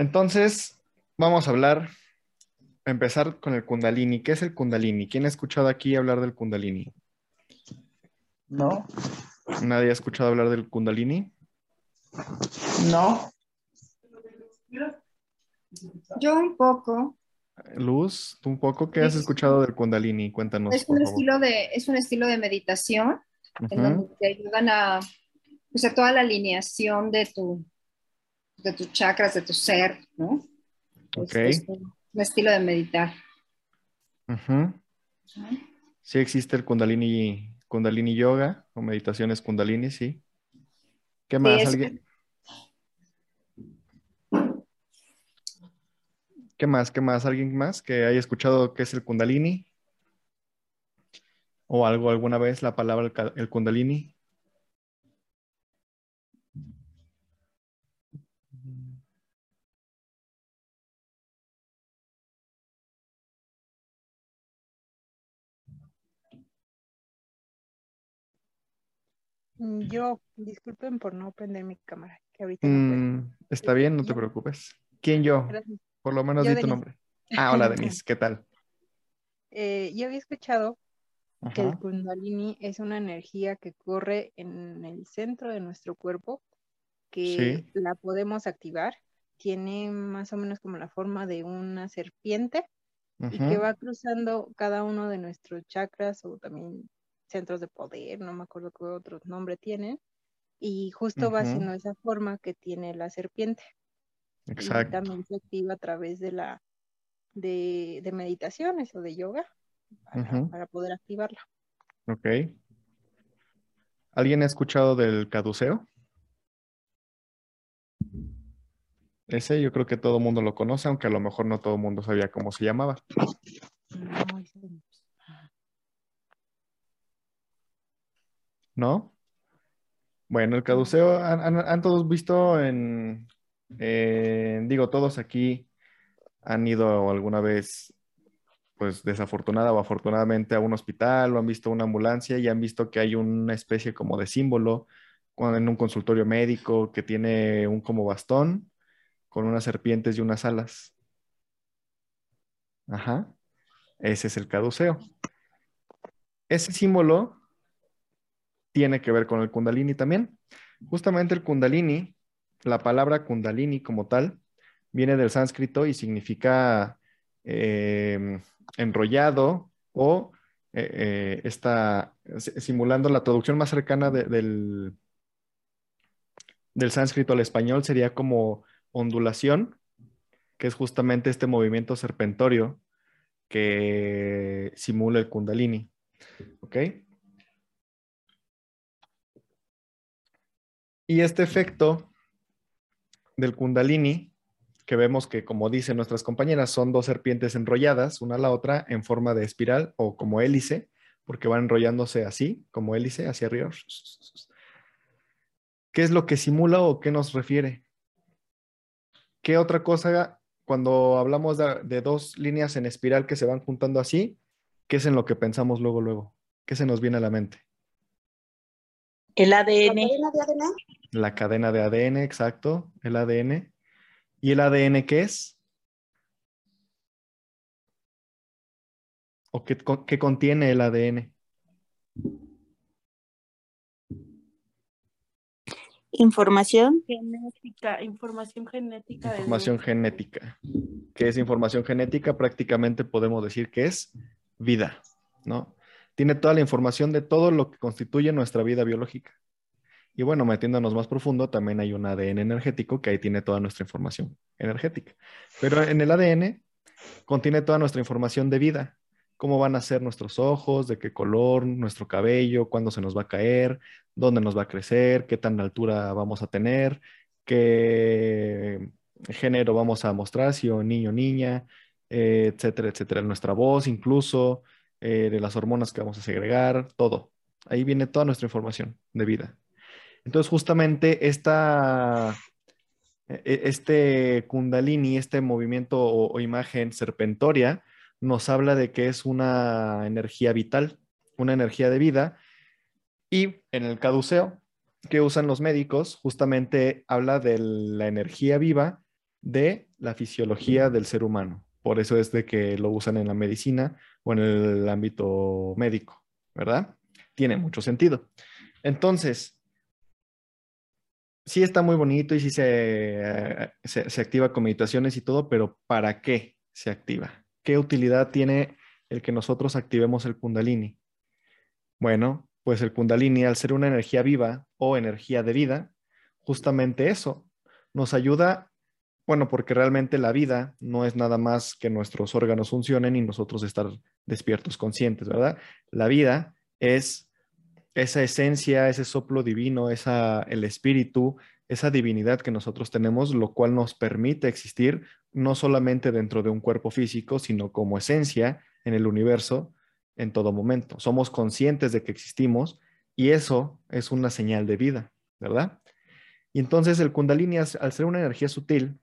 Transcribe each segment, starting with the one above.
Entonces, vamos a hablar, a empezar con el Kundalini. ¿Qué es el Kundalini? ¿Quién ha escuchado aquí hablar del Kundalini? No, ¿Nadie ha escuchado hablar del Kundalini? no, Yo un poco. Luz, ¿tú un poco qué has escuchado del Kundalini? Cuéntanos, Es por un favor. estilo de, es un estilo de meditación en donde te ayudan a, pues, a toda la alineación de tu, de tus chakras, de tu ser, ¿no? Ok. Es, un, un estilo de meditar. Sí existe el Kundalini, Kundalini Yoga o meditaciones Kundalini, sí. ¿Qué más? ¿Alguien? ¿Qué más? ¿Qué más? ¿Alguien más que haya escuchado qué es el Kundalini? ¿O algo alguna vez la palabra el Kundalini? Yo, disculpen por no prender mi cámara, que ahorita no puedo. Mm, está bien, no te preocupes. ¿Quién yo? Gracias. Por lo menos Yo, di tu nombre. Ah, hola Denise, ¿qué tal? Eh, yo había escuchado que el. Kundalini es una energía que corre en el centro de nuestro cuerpo, que Sí. la podemos activar. Tiene más o menos como la forma de una serpiente y que va cruzando cada uno de nuestros chakras o también centros de poder, no me acuerdo qué otro nombre tienen, y justo va haciendo esa forma que tiene la serpiente. y Exacto. también se activa a través de la de, de meditaciones o de yoga para poder activarla. Ok. ¿Alguien ha escuchado del caduceo? Ese yo creo que todo el mundo lo conoce, aunque a lo mejor no todo el mundo sabía cómo se llamaba. No, ese no. ¿No? Bueno, el caduceo, ¿han, todos visto en, digo, todos aquí han ido alguna vez, pues desafortunada o afortunadamente a un hospital o han visto una ambulancia y han visto que hay una especie como de símbolo en un consultorio médico que tiene un como bastón con unas serpientes y unas alas. Ajá, ese es el caduceo. Ese símbolo tiene que ver con el kundalini también. Justamente el kundalini, la palabra kundalini como tal, viene del sánscrito y significa eh, enrollado o eh, eh, está si- simulando la traducción más cercana de- del, del sánscrito al español sería como ondulación, que es justamente este movimiento serpentorio que simula el kundalini. ¿Ok? Y este efecto del kundalini, que vemos que, como dicen nuestras compañeras, son dos serpientes enrolladas, una a la otra, en forma de espiral o como hélice, porque van enrollándose así, como hélice, hacia arriba. ¿Qué es lo que simula o qué nos refiere? ¿Qué otra cosa, cuando hablamos de, de dos líneas en espiral que se van juntando así, qué es en lo que pensamos luego, luego? ¿Qué se nos viene a la mente? El ¿La ADN. cadena de ADN? La cadena de ADN, exacto, el ADN. ¿Y el ADN qué es? ¿O qué, qué contiene el ADN? Información. Genética, información genética. de Información genética. ¿Qué es información genética? Prácticamente podemos decir que es vida, ¿no? Tiene toda la información de todo lo que constituye nuestra vida biológica. Y bueno, metiéndonos más profundo, también hay un ADN energético que ahí tiene toda nuestra información energética. Pero en el ADN contiene toda nuestra información de vida. Cómo van a ser nuestros ojos, de qué color, nuestro cabello, cuándo se nos va a caer, dónde nos va a crecer, qué tan altura vamos a tener, qué género vamos a mostrar, si o niño o niña, eh, etcétera, etcétera. Nuestra voz incluso, eh, de las hormonas que vamos a segregar, todo. Ahí viene toda nuestra información de vida. Entonces, justamente esta, e- este kundalini, este movimiento o, o imagen serpentoria, nos habla de que es una energía vital, una energía de vida. Y en el caduceo que usan los médicos, justamente habla de la energía viva de la fisiología del ser humano. Por eso es de que lo usan en la medicina o en el ámbito médico, ¿verdad? Tiene mucho sentido. Entonces, sí está muy bonito y sí se, se, se activa con meditaciones y todo, pero ¿para qué se activa? ¿Qué utilidad tiene el que nosotros activemos el kundalini? Bueno, pues el kundalini, al ser una energía viva o energía de vida, justamente eso nos ayuda, bueno, porque realmente la vida no es nada más que nuestros órganos funcionen y nosotros estar despiertos, conscientes, ¿verdad? La vida es esa esencia, ese soplo divino, esa, el espíritu, esa divinidad que nosotros tenemos, lo cual nos permite existir no solamente dentro de un cuerpo físico, sino como esencia en el universo en todo momento. Somos conscientes de que existimos y eso es una señal de vida, ¿verdad? Y entonces el kundalini, al ser una energía sutil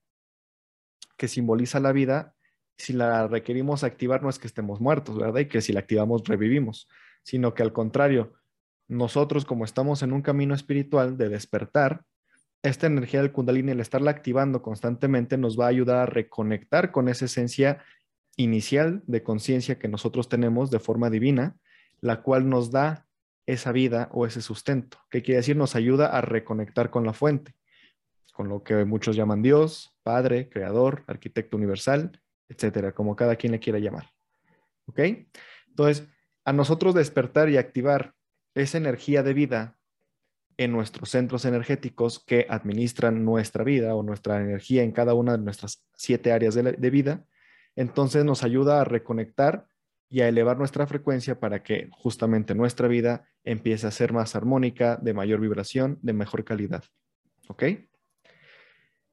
que simboliza la vida, si la requerimos activar no es que estemos muertos, ¿verdad? Y que si la activamos revivimos, sino que al contrario, nosotros como estamos en un camino espiritual de despertar, esta energía del kundalini, el estarla activando constantemente, nos va a ayudar a reconectar con esa esencia inicial de conciencia que nosotros tenemos de forma divina, la cual nos da esa vida o ese sustento. ¿Qué quiere decir? Nos ayuda a reconectar con la fuente, con lo que muchos llaman Dios, Padre, Creador, Arquitecto Universal, etcétera, como cada quien le quiera llamar. ¿Ok? Entonces, a nosotros despertar y activar esa energía de vida en nuestros centros energéticos que administran nuestra vida o nuestra energía en cada una de nuestras siete áreas de, de vida, entonces nos ayuda a reconectar y a elevar nuestra frecuencia para que justamente nuestra vida empiece a ser más armónica, de mayor vibración, de mejor calidad. ¿Ok?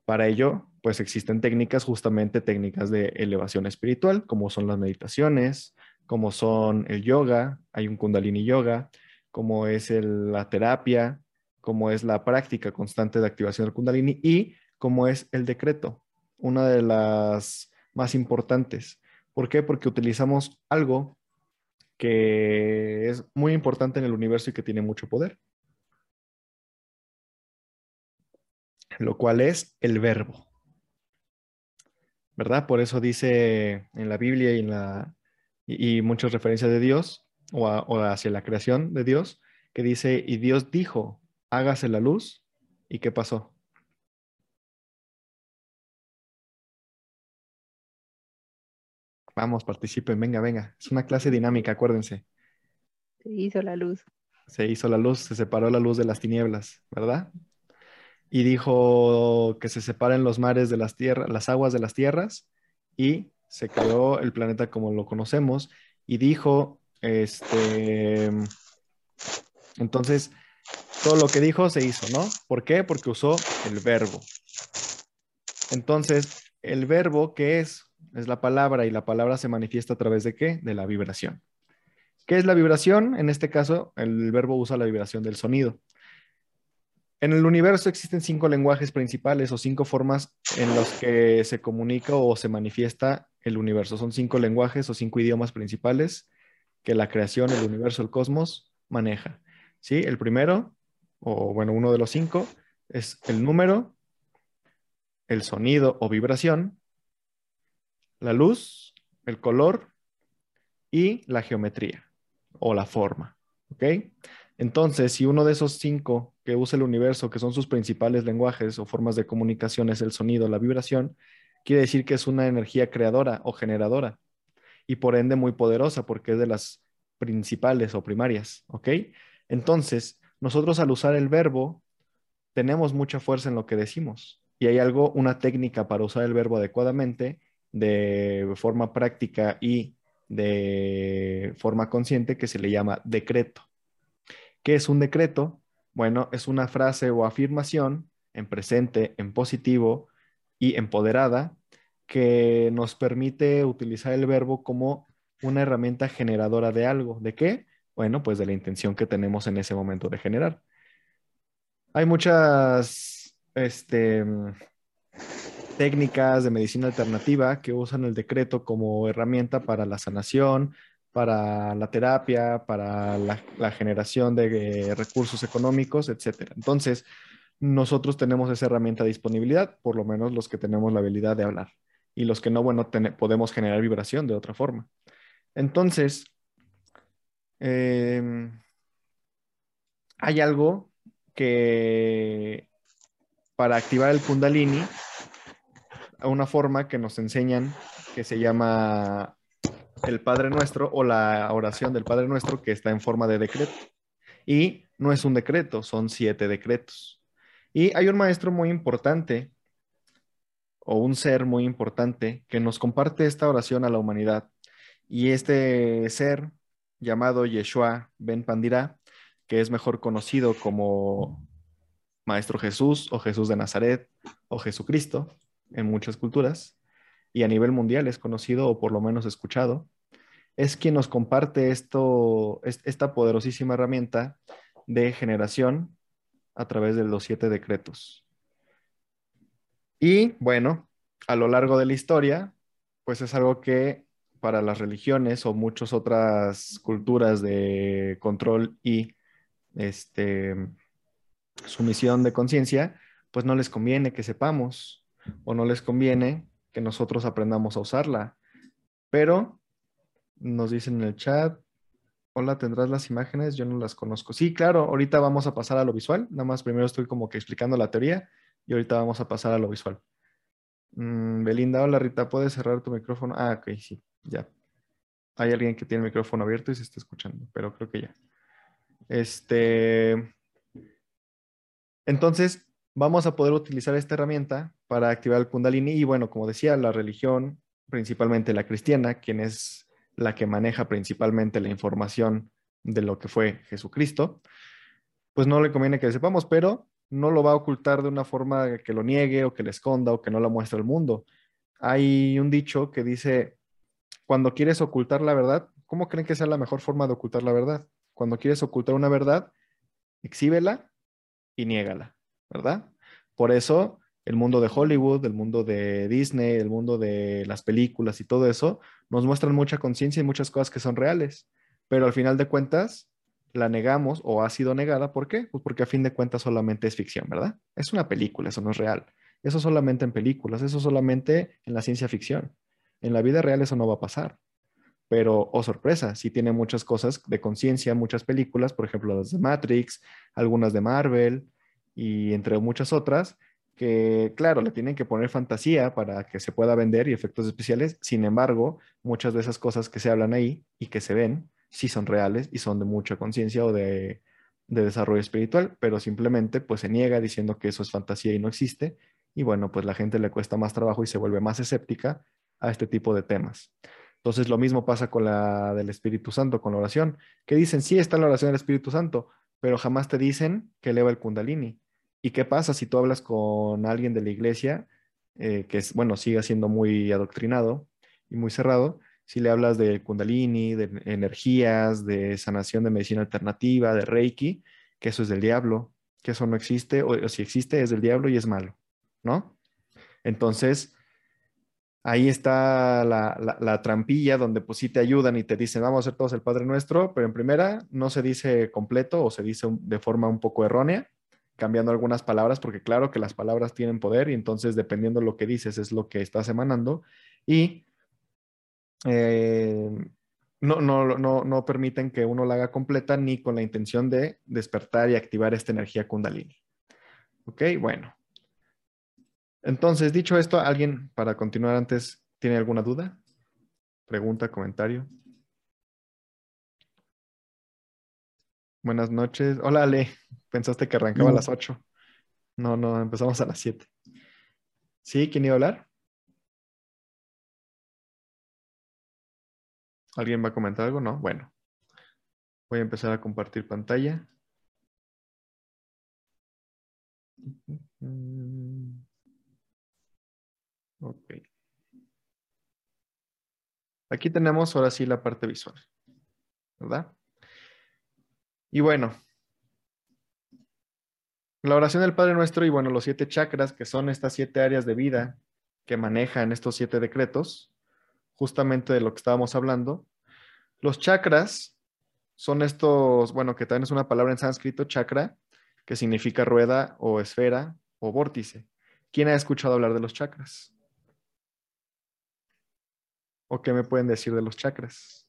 Para ello, pues existen técnicas, justamente técnicas de elevación espiritual, como son las meditaciones, como son el yoga, hay un kundalini yoga, como es la terapia, como es la práctica constante de activación del kundalini y como es el decreto, una de las más importantes. ¿Por qué? Porque utilizamos algo que es muy importante en el universo y que tiene mucho poder, lo cual es el verbo. ¿Verdad? Por eso dice en la Biblia y, en la, y, y muchas referencias de Dios o, a- o hacia la creación de Dios, que dice, y Dios dijo, hágase la luz, ¿y qué pasó? Vamos, participen, venga, venga. Es una clase dinámica, acuérdense. Se hizo la luz. Se hizo la luz, se separó la luz de las tinieblas, ¿verdad? Y dijo que se separen los mares de las tierras, las aguas de las tierras, y se creó el planeta como lo conocemos. Y dijo, este, entonces, todo lo que dijo se hizo, ¿no? ¿Por qué? Porque usó el verbo. Entonces, el verbo, ¿qué es? Es la palabra y la palabra se manifiesta a través de qué? De la vibración. ¿Qué es la vibración? En este caso, el verbo usa la vibración del sonido. En el universo existen cinco lenguajes principales o cinco formas en los que se comunica o se manifiesta el universo. Son cinco lenguajes o cinco idiomas principales que la creación, el universo, el cosmos maneja. ¿Sí? El primero, o bueno, uno de los cinco, es el número, el sonido o vibración, la luz, el color y la geometría o la forma. Entonces, si uno de esos cinco que usa el universo, que son sus principales lenguajes o formas de comunicación, es el sonido, la vibración, quiere decir que es una energía creadora o generadora y por ende muy poderosa porque es de las principales o primarias. ¿Ok? Entonces, nosotros al usar el verbo, tenemos mucha fuerza en lo que decimos y hay algo, una técnica para usar el verbo adecuadamente de forma práctica y de forma consciente que se le llama decreto. ¿Qué es un decreto? Bueno, es una frase o afirmación en presente, en positivo y empoderada que nos permite utilizar el verbo como una herramienta generadora de algo. ¿De qué? Bueno, pues de la intención que tenemos en ese momento de generar. Hay muchas este, técnicas de medicina alternativa que usan el decreto como herramienta para la sanación, para la terapia, para la, generación de eh, recursos económicos, etc. Entonces, nosotros tenemos esa herramienta de disponibilidad, por lo menos los que tenemos la habilidad de hablar. Y los que no, bueno, podemos generar vibración de otra forma. Entonces, em, hay algo que para activar el kundalini, una forma que nos enseñan que se llama el Padre Nuestro o la oración del Padre Nuestro que está en forma de decreto. Y no es un decreto, son siete decretos. Y hay un maestro muy importante o un ser muy importante que nos comparte esta oración a la humanidad. Y este ser llamado Yeshua Ben Pandira, que es mejor conocido como Maestro Jesús o Jesús de Nazaret o Jesucristo en muchas culturas y a nivel mundial es conocido o por lo menos escuchado, es quien nos comparte esto, es- esta poderosísima herramienta de generación a través de los siete decretos. Y bueno, a lo largo de la historia, pues es algo que para las religiones o muchas otras culturas de control y este, sumisión de conciencia, pues no les conviene que sepamos o no les conviene que nosotros aprendamos a usarla. Pero nos dicen en el chat, hola, ¿tendrás las imágenes? Yo no las conozco. Sí, claro, ahorita vamos a pasar a lo visual. Nada más primero estoy como que explicando la teoría y ahorita vamos a pasar a lo visual. Mm, Belinda, hola Rita, ¿puedes cerrar tu micrófono? Ah, ok, sí, ya. Hay alguien que tiene el micrófono abierto y se está escuchando, pero creo que ya. Este, entonces, vamos a poder utilizar esta herramienta para activar el kundalini y bueno, como decía, la religión, principalmente la cristiana, quien es la que maneja principalmente la información de lo que fue Jesucristo, pues no le conviene que sepamos, pero no lo va a ocultar de una forma que lo niegue o que le esconda o que no lo muestre al mundo. Hay un dicho que dice, cuando quieres ocultar la verdad, ¿cómo creen que sea la mejor forma de ocultar la verdad? Cuando quieres ocultar una verdad, exhíbela y niégala, ¿verdad? Por eso el mundo de Hollywood, el mundo de Disney, el mundo de las películas y todo eso nos muestran mucha conciencia y muchas cosas que son reales, pero al final de cuentas la negamos o ha sido negada. ¿Por qué? Pues porque a fin de cuentas solamente es ficción, ¿verdad? Es una película, eso no es real. Eso solamente en películas, eso solamente en la ciencia ficción. En la vida real eso no va a pasar. Pero, oh sorpresa, sí tiene muchas cosas de conciencia, muchas películas, por ejemplo, las de Matrix, algunas de Marvel y entre muchas otras, que claro, le tienen que poner fantasía para que se pueda vender y efectos especiales. Sin embargo, muchas de esas cosas que se hablan ahí y que se ven, sí son reales y son de mucha conciencia o de, de desarrollo espiritual, pero simplemente pues se niega diciendo que eso es fantasía y no existe. Y bueno, pues la gente le cuesta más trabajo y se vuelve más escéptica a este tipo de temas. Entonces lo mismo pasa con la del Espíritu Santo, con la oración, que dicen, sí está la oración del Espíritu Santo, pero jamás te dicen que eleva el kundalini. ¿Y qué pasa si tú hablas con alguien de la iglesia, eh, que es, bueno, sigue siendo muy adoctrinado y muy cerrado, si le hablas de kundalini, de energías, de sanación de medicina alternativa, de reiki, que eso es del diablo, que eso no existe, o, si existe es del diablo y es malo, ¿no? Entonces, ahí está la, la, la, trampilla donde pues sí te ayudan y te dicen, vamos a hacer todos el Padre Nuestro, pero en primera no se dice completo o se dice de forma un poco errónea, cambiando algunas palabras, porque claro que las palabras tienen poder y entonces dependiendo de lo que dices es lo que estás emanando y eh, no, no, no, no permiten que uno la haga completa ni con la intención de despertar y activar esta energía kundalini. Ok, bueno. Entonces, dicho esto, ¿alguien para continuar antes tiene alguna duda? Pregunta, comentario. Buenas noches. Hola, Ale. Pensaste que arrancaba No. a las 8. No, no, empezamos a las 7. ¿Sí? ¿Quién iba a hablar? ¿Alguien va a comentar algo? No. Bueno. Voy a empezar a compartir pantalla. Ok. Aquí tenemos ahora sí la parte visual, ¿verdad? Y bueno, la oración del Padre Nuestro y bueno, los siete chakras, que son estas siete áreas de vida que manejan estos siete decretos, justamente de lo que estábamos hablando. Los chakras son estos, bueno, que también es una palabra en sánscrito, chakra, que significa rueda o esfera o vórtice. ¿Quién ha escuchado hablar de los chakras? ¿O qué me pueden decir de los chakras?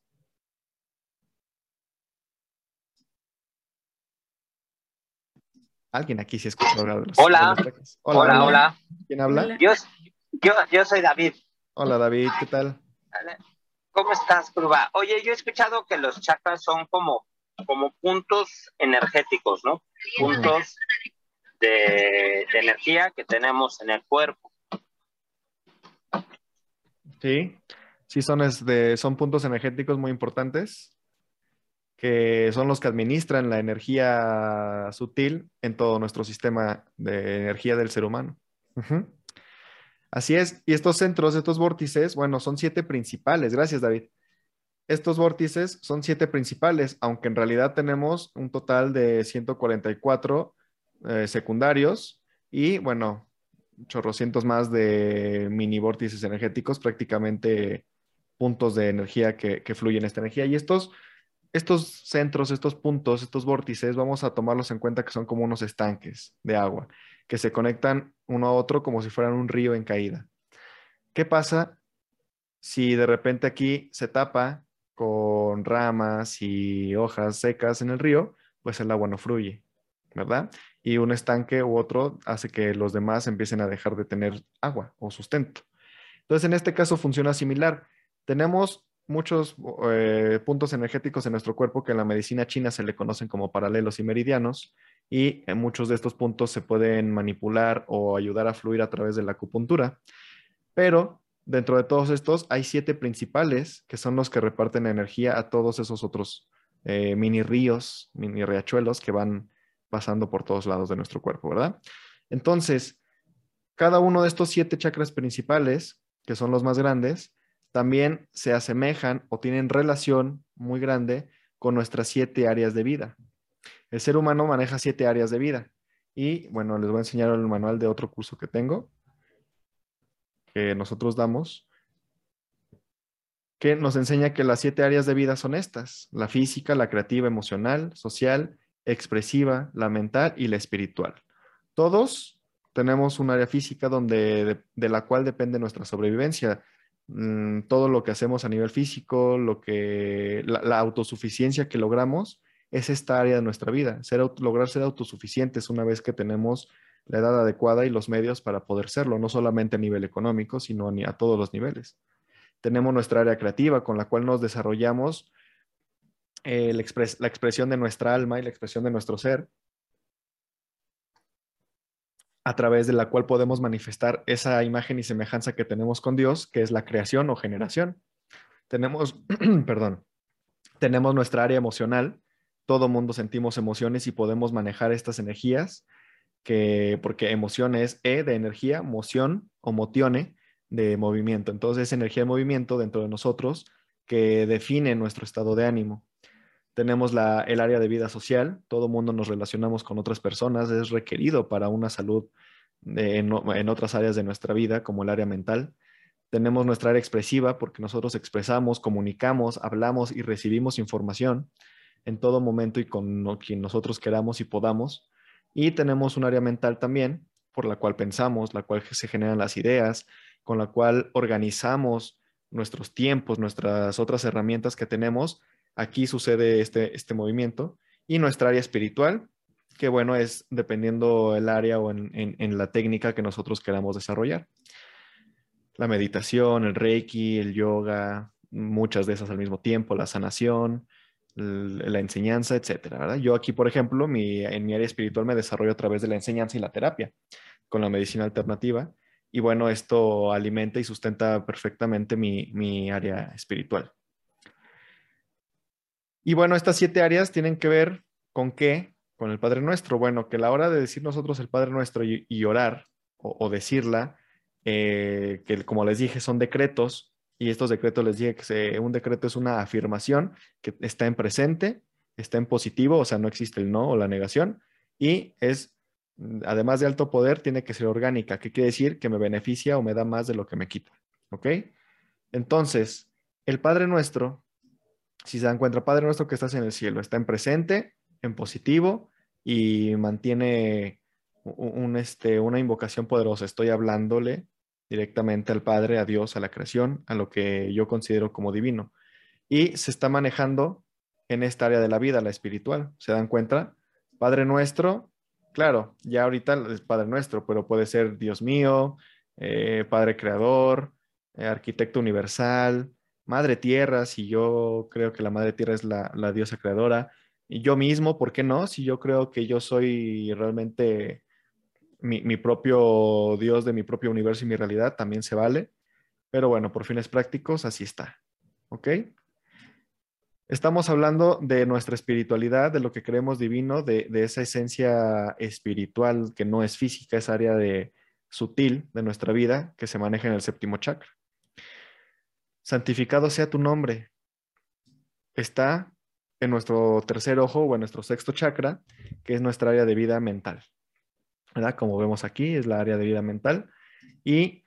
Alguien aquí sí ha escuchado hablar de los, Hola. de los chakras. Hola, hola. ¿Quién habla? Yo, yo, yo soy David. Hola David, ¿qué tal? ¿Cómo estás, Curva? Oye, yo he escuchado que los chakras son como, como puntos energéticos, ¿no? Puntos de, de energía que tenemos en el cuerpo. Sí, sí son, es de- son puntos energéticos muy importantes que son los que administran la energía sutil en todo nuestro sistema de energía del ser humano. Así es, y estos centros, estos vórtices, bueno, son siete principales. Gracias, David. Estos vórtices son siete principales, aunque en realidad tenemos un total de 144 eh, secundarios y, bueno, chorrocientos más de mini vórtices energéticos, prácticamente puntos de energía que, que fluyen esta energía. Y estos, estos centros, estos puntos, estos vórtices, vamos a tomarlos en cuenta que son como unos estanques de agua, que se conectan uno a otro como si fueran un río en caída. ¿Qué pasa si de repente aquí se tapa con ramas y hojas secas en el río? Pues el agua no fluye, ¿verdad? y un estanque u otro hace que los demás empiecen a dejar de tener agua o sustento. Entonces, en este caso funciona similar. Tenemos muchos eh, puntos energéticos en nuestro cuerpo que en la medicina china se le conocen como paralelos y meridianos y en muchos de estos puntos se pueden manipular o ayudar a fluir a través de la acupuntura. Pero dentro de todos estos hay siete principales que son los que reparten energía a todos esos otros eh, mini ríos, mini riachuelos que van pasando por todos lados de nuestro cuerpo, ¿verdad? Entonces, cada uno de estos siete chakras principales, que son los más grandes, también se asemejan o tienen relación muy grande con nuestras siete áreas de vida. El ser humano maneja siete áreas de vida. Y bueno, les voy a enseñar el manual de otro curso que tengo, que nosotros damos, que nos enseña que las siete áreas de vida son estas, la física, la creativa, emocional, social, expresiva, la mental y la espiritual. Todos tenemos un área física donde, de, de la cual depende nuestra sobrevivencia. Mm, todo lo que hacemos a nivel físico, lo que, la, autosuficiencia que logramos, es esta área de nuestra vida. Ser, lograr ser autosuficientes una vez que tenemos la edad adecuada y los medios para poder serlo, no solamente a nivel económico, sino a todos los niveles. Tenemos nuestra área creativa con la cual nos desarrollamos eh, la, expresión de nuestra alma y la expresión de nuestro ser, a través de la cual podemos manifestar esa imagen y semejanza que tenemos con Dios, que es la creación o generación. Tenemos, perdón, tenemos nuestra área emocional, todo mundo sentimos emociones y podemos manejar estas energías, que, porque emoción es E de energía, moción o motione de movimiento. Entonces es energía de movimiento dentro de nosotros que define nuestro estado de ánimo tenemos la, el área de vida social, todo mundo nos relacionamos con otras personas, es requerido para una salud en, en, otras áreas de nuestra vida, como el área mental. Tenemos nuestra área expresiva, porque nosotros expresamos, comunicamos, hablamos y recibimos información en todo momento y con quien nosotros queramos y podamos. Y tenemos un área mental también, por la cual pensamos, la cual se generan las ideas, con la cual organizamos nuestros tiempos, nuestras otras herramientas que tenemos Aquí sucede este, este movimiento. Y nuestra área espiritual, que bueno, es dependiendo el área o en, en, la técnica que nosotros queramos desarrollar. La meditación, el reiki, el yoga, muchas de esas al mismo tiempo, la sanación, la enseñanza, etcétera. ¿verdad? Yo aquí, por ejemplo, mi, en mi área espiritual me desarrollo a través de la enseñanza y la terapia con la medicina alternativa. Y bueno, esto alimenta y sustenta perfectamente mi, mi área espiritual. Y bueno, estas siete áreas tienen que ver con qué, con el Padre Nuestro. Bueno, que la hora de decir nosotros el Padre Nuestro y, y orar o, decirla, eh, que como les dije son decretos, y estos decretos les dije que un decreto es una afirmación que está en presente, está en positivo, o sea, no existe el no o la negación, y es, además de alto poder, tiene que ser orgánica, que quiere decir que me beneficia o me da más de lo que me quita. ¿Ok? Entonces, el Padre Nuestro si se dan cuenta, Padre nuestro que estás en el cielo, está en presente, en positivo, y mantiene un, este, una invocación poderosa. Estoy hablándole directamente al Padre, a Dios, a la creación, a lo que yo considero como divino. Y se está manejando en esta área de la vida, la espiritual. ¿Se dan cuenta? Padre nuestro, claro, ya ahorita es Padre nuestro, pero puede ser Dios mío, eh, Padre creador, eh, arquitecto universal, Madre Tierra, si yo creo que la Madre Tierra es la, diosa creadora, y yo mismo, ¿por qué no? Si yo creo que yo soy realmente mi, propio Dios de mi propio universo y mi realidad, también se vale. Pero bueno, por fines prácticos, así está. ¿Ok? Estamos hablando de nuestra espiritualidad, de lo que creemos divino, de, de esa esencia espiritual que no es física, esa área de sutil de nuestra vida que se maneja en el séptimo chakra. Santificado sea tu nombre. Está en nuestro tercer ojo o en nuestro sexto chakra, que es nuestra área de vida mental. ¿verdad? Como vemos aquí, es la área de vida mental. Y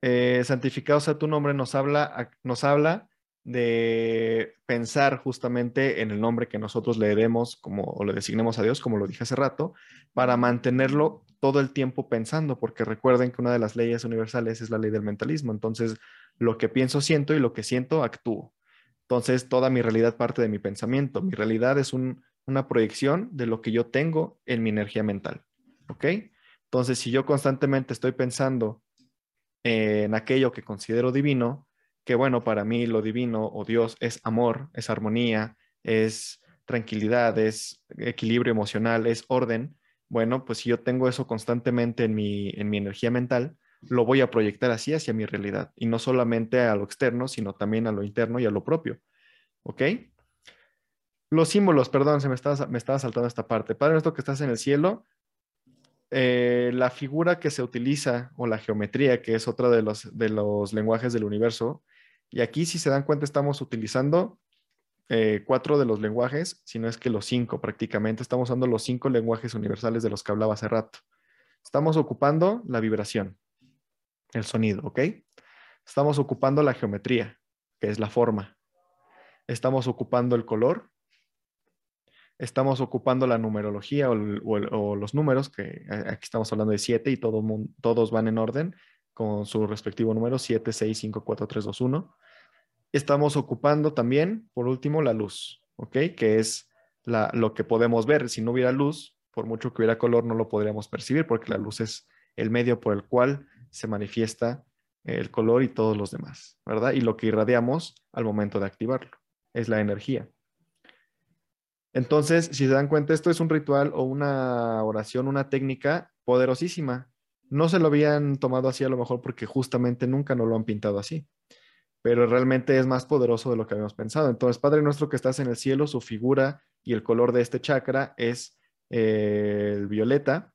eh, santificado sea tu nombre nos habla, nos habla de pensar justamente en el nombre que nosotros le demos como, o le designemos a Dios, como lo dije hace rato, para mantenerlo todo el tiempo pensando, porque recuerden que una de las leyes universales es la ley del mentalismo. Entonces, lo que pienso, siento y lo que siento, actúo. Entonces, toda mi realidad parte de mi pensamiento. Mi realidad es un, una proyección de lo que yo tengo en mi energía mental. ¿Ok? Entonces, si yo constantemente estoy pensando en aquello que considero divino, que bueno, para mí lo divino o Dios es amor, es armonía, es tranquilidad, es equilibrio emocional, es orden, bueno, pues si yo tengo eso constantemente en mi, en mi energía mental, lo voy a proyectar así hacia mi realidad y no solamente a lo externo, sino también a lo interno y a lo propio. ¿Ok? Los símbolos, perdón, se me estaba, me estaba saltando esta parte. Padre nuestro que estás en el cielo, eh, la figura que se utiliza o la geometría, que es otra de los, de los lenguajes del universo, y aquí si se dan cuenta estamos utilizando eh, cuatro de los lenguajes, si no es que los cinco prácticamente, estamos usando los cinco lenguajes universales de los que hablaba hace rato. Estamos ocupando la vibración, el sonido, ¿ok? Estamos ocupando la geometría, que es la forma. Estamos ocupando el color, estamos ocupando la numerología o, los números, que aquí estamos hablando de siete y todo, todos van en orden con su respectivo número, 7, 6, 5, 4, 3, 2, 1. Estamos ocupando también, por último, la luz, ¿ok? Que es la, lo que podemos ver. Si no hubiera luz, por mucho que hubiera color, no lo podríamos percibir porque la luz es el medio por el cual se manifiesta el color y todos los demás, ¿verdad? Y lo que irradiamos al momento de activarlo es la energía. Entonces, si se dan cuenta, esto es un ritual o una oración, una técnica poderosísima. No se lo habían tomado así a lo mejor porque justamente nunca no lo han pintado así, pero realmente es más poderoso de lo que habíamos pensado. Entonces, Padre nuestro que estás en el cielo, su figura y el color de este chakra es eh, el violeta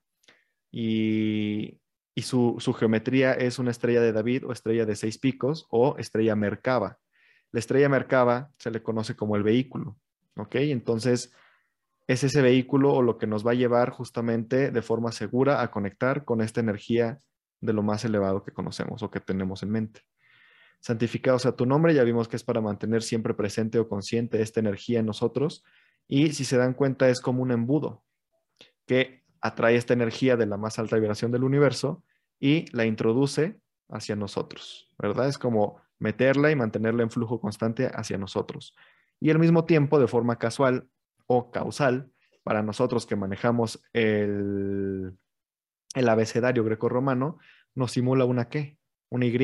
y, su, geometría es una estrella de David o estrella de seis picos o estrella Merkaba. La estrella Merkaba se le conoce como el vehículo. ¿Ok? Entonces, es ese vehículo o lo que nos va a llevar justamente de forma segura a conectar con esta energía de lo más elevado que conocemos o que tenemos en mente. Santificado sea tu nombre, ya vimos que es para mantener siempre presente o consciente esta energía en nosotros y si se dan cuenta es como un embudo que atrae esta energía de la más alta vibración del universo y la introduce hacia nosotros, ¿verdad? Es como meterla y mantenerla en flujo constante hacia nosotros y al mismo tiempo, de forma casual o causal, para nosotros que manejamos el, el abecedario greco-romano, nos simula una qué, una Y.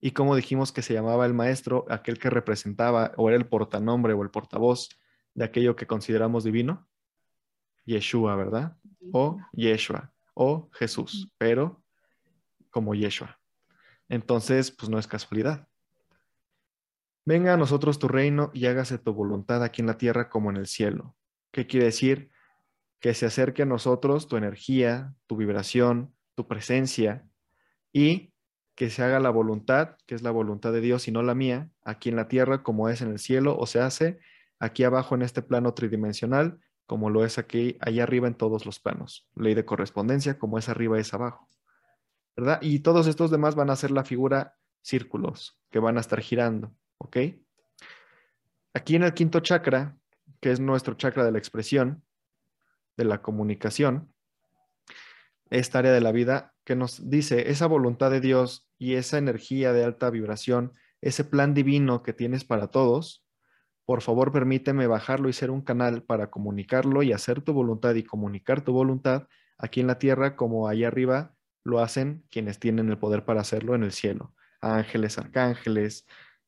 Y como dijimos que se llamaba el maestro, aquel que representaba o era el portanombre o el portavoz de aquello que consideramos divino, Yeshua, ¿verdad? O Yeshua, o Jesús, pero como Yeshua. Entonces, pues no es casualidad. Venga a nosotros tu reino y hágase tu voluntad aquí en la tierra como en el cielo. ¿Qué quiere decir? Que se acerque a nosotros tu energía, tu vibración, tu presencia y que se haga la voluntad, que es la voluntad de Dios y no la mía, aquí en la tierra como es en el cielo, o se hace aquí abajo en este plano tridimensional, como lo es aquí, allá arriba en todos los planos. Ley de correspondencia, como es arriba es abajo. ¿Verdad? Y todos estos demás van a ser la figura círculos que van a estar girando. ¿Ok? Aquí en el quinto chakra, que es nuestro chakra de la expresión, de la comunicación, esta área de la vida que nos dice esa voluntad de Dios y esa energía de alta vibración, ese plan divino que tienes para todos, por favor permíteme bajarlo y ser un canal para comunicarlo y hacer tu voluntad y comunicar tu voluntad aquí en la tierra como allá arriba lo hacen quienes tienen el poder para hacerlo en el cielo, ángeles, arcángeles,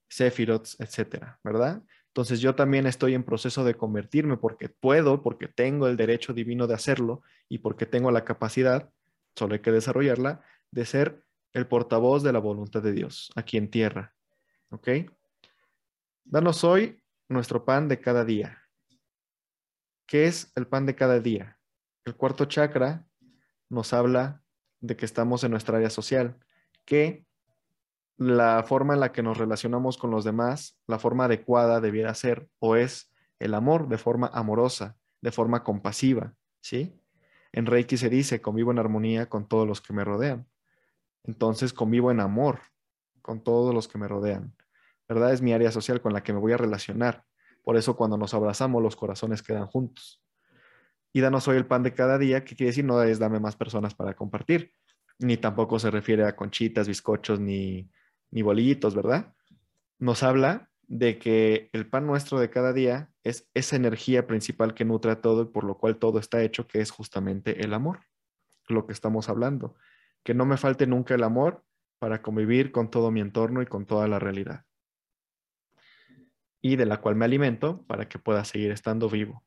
séfirots, etcétera, ¿verdad? Entonces yo también estoy en proceso de convertirme porque puedo, porque tengo el derecho divino de hacerlo y porque tengo la capacidad, solo hay que desarrollarla, de ser el portavoz de la voluntad de Dios aquí en tierra. ¿Ok? Danos hoy nuestro pan de cada día. ¿Qué es el pan de cada día? El cuarto chakra nos habla de que estamos en nuestra área social, que la forma en la que nos relacionamos con los demás, la forma adecuada debiera ser o es el amor de forma amorosa, de forma compasiva, ¿sí? En Reiki se dice, convivo en armonía con todos los que me rodean. Entonces convivo en amor con todos los que me rodean. ¿Verdad? Es mi área social con la que me voy a relacionar. Por eso cuando nos abrazamos los corazones quedan juntos. Y danos hoy el pan de cada día, que quiere decir no es dame más personas para compartir, ni tampoco se refiere a conchitas, bizcochos, ni ni bolillitos, ¿verdad? Nos habla de que el pan nuestro de cada día es esa energía principal que nutre a todo y por lo cual todo está hecho, que es justamente el amor, lo que estamos hablando. Que no me falte nunca el amor para convivir con todo mi entorno y con toda la realidad. Y de la cual me alimento para que pueda seguir estando vivo.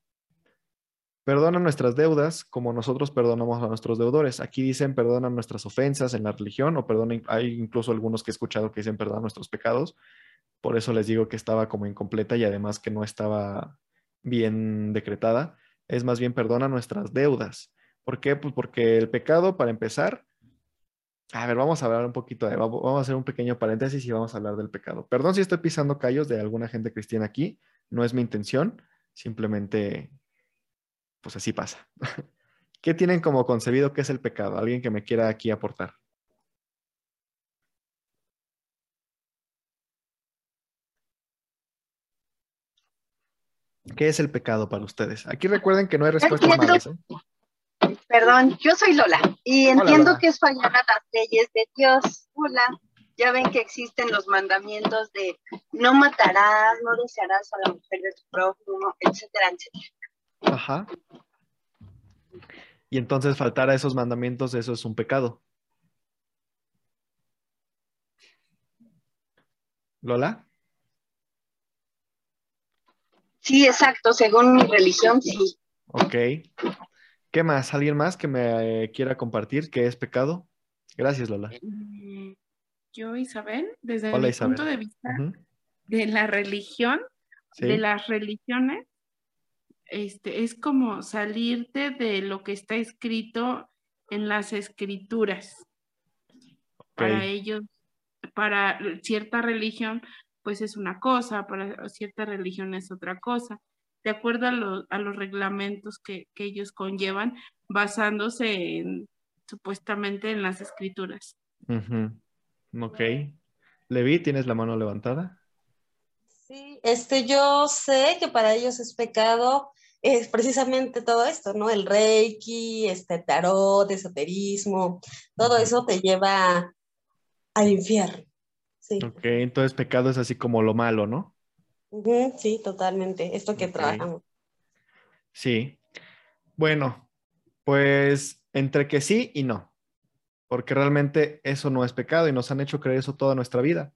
Perdona nuestras deudas como nosotros perdonamos a nuestros deudores. Aquí dicen perdona nuestras ofensas en la religión o perdona, hay incluso algunos que he escuchado que dicen perdona nuestros pecados. Por eso les digo que estaba como incompleta y además que no estaba bien decretada. Es más bien perdona nuestras deudas. ¿Por qué? Pues porque el pecado, para empezar, a ver, vamos a hablar un poquito de, vamos a hacer un pequeño paréntesis y vamos a hablar del pecado. Perdón si estoy pisando callos de alguna gente cristiana aquí, no es mi intención, simplemente pues así pasa. ¿Qué tienen como concebido que es el pecado? Alguien que me quiera aquí aportar. ¿Qué es el pecado para ustedes? Aquí recuerden que no hay respuestas malas. ¿eh? Perdón, yo soy Lola y entiendo que es fallar a las leyes de Dios. Hola, ya ven que existen los mandamientos de no matarás, no desearás a la mujer de tu prójimo, etcétera, etcétera. Ajá. Y entonces faltar a esos mandamientos, eso es un pecado. ¿Lola? Sí, exacto, según mi religión, sí. Ok. ¿Qué más? ¿Alguien más que me eh, quiera compartir qué es pecado? Gracias, Lola. Eh, yo, Isabel, desde el mi punto de vista de la religión, de las religiones, este, es como salirte de lo que está escrito en las escrituras. Para ellos, para cierta religión, pues es una cosa, para cierta religión es otra cosa, de acuerdo a, los reglamentos que, ellos conllevan, basándose en, supuestamente en las escrituras. Ok. Levi, ¿tienes la mano levantada? Sí, este, yo sé que para ellos es pecado es precisamente todo esto, ¿no? El reiki, este tarot, esoterismo, todo eso te lleva al infierno. Sí. Ok, entonces pecado es así como lo malo, ¿no? sí, totalmente. Esto que trabajamos. Sí. Bueno, pues entre que sí y no, porque realmente eso no es pecado y nos han hecho creer eso toda nuestra vida.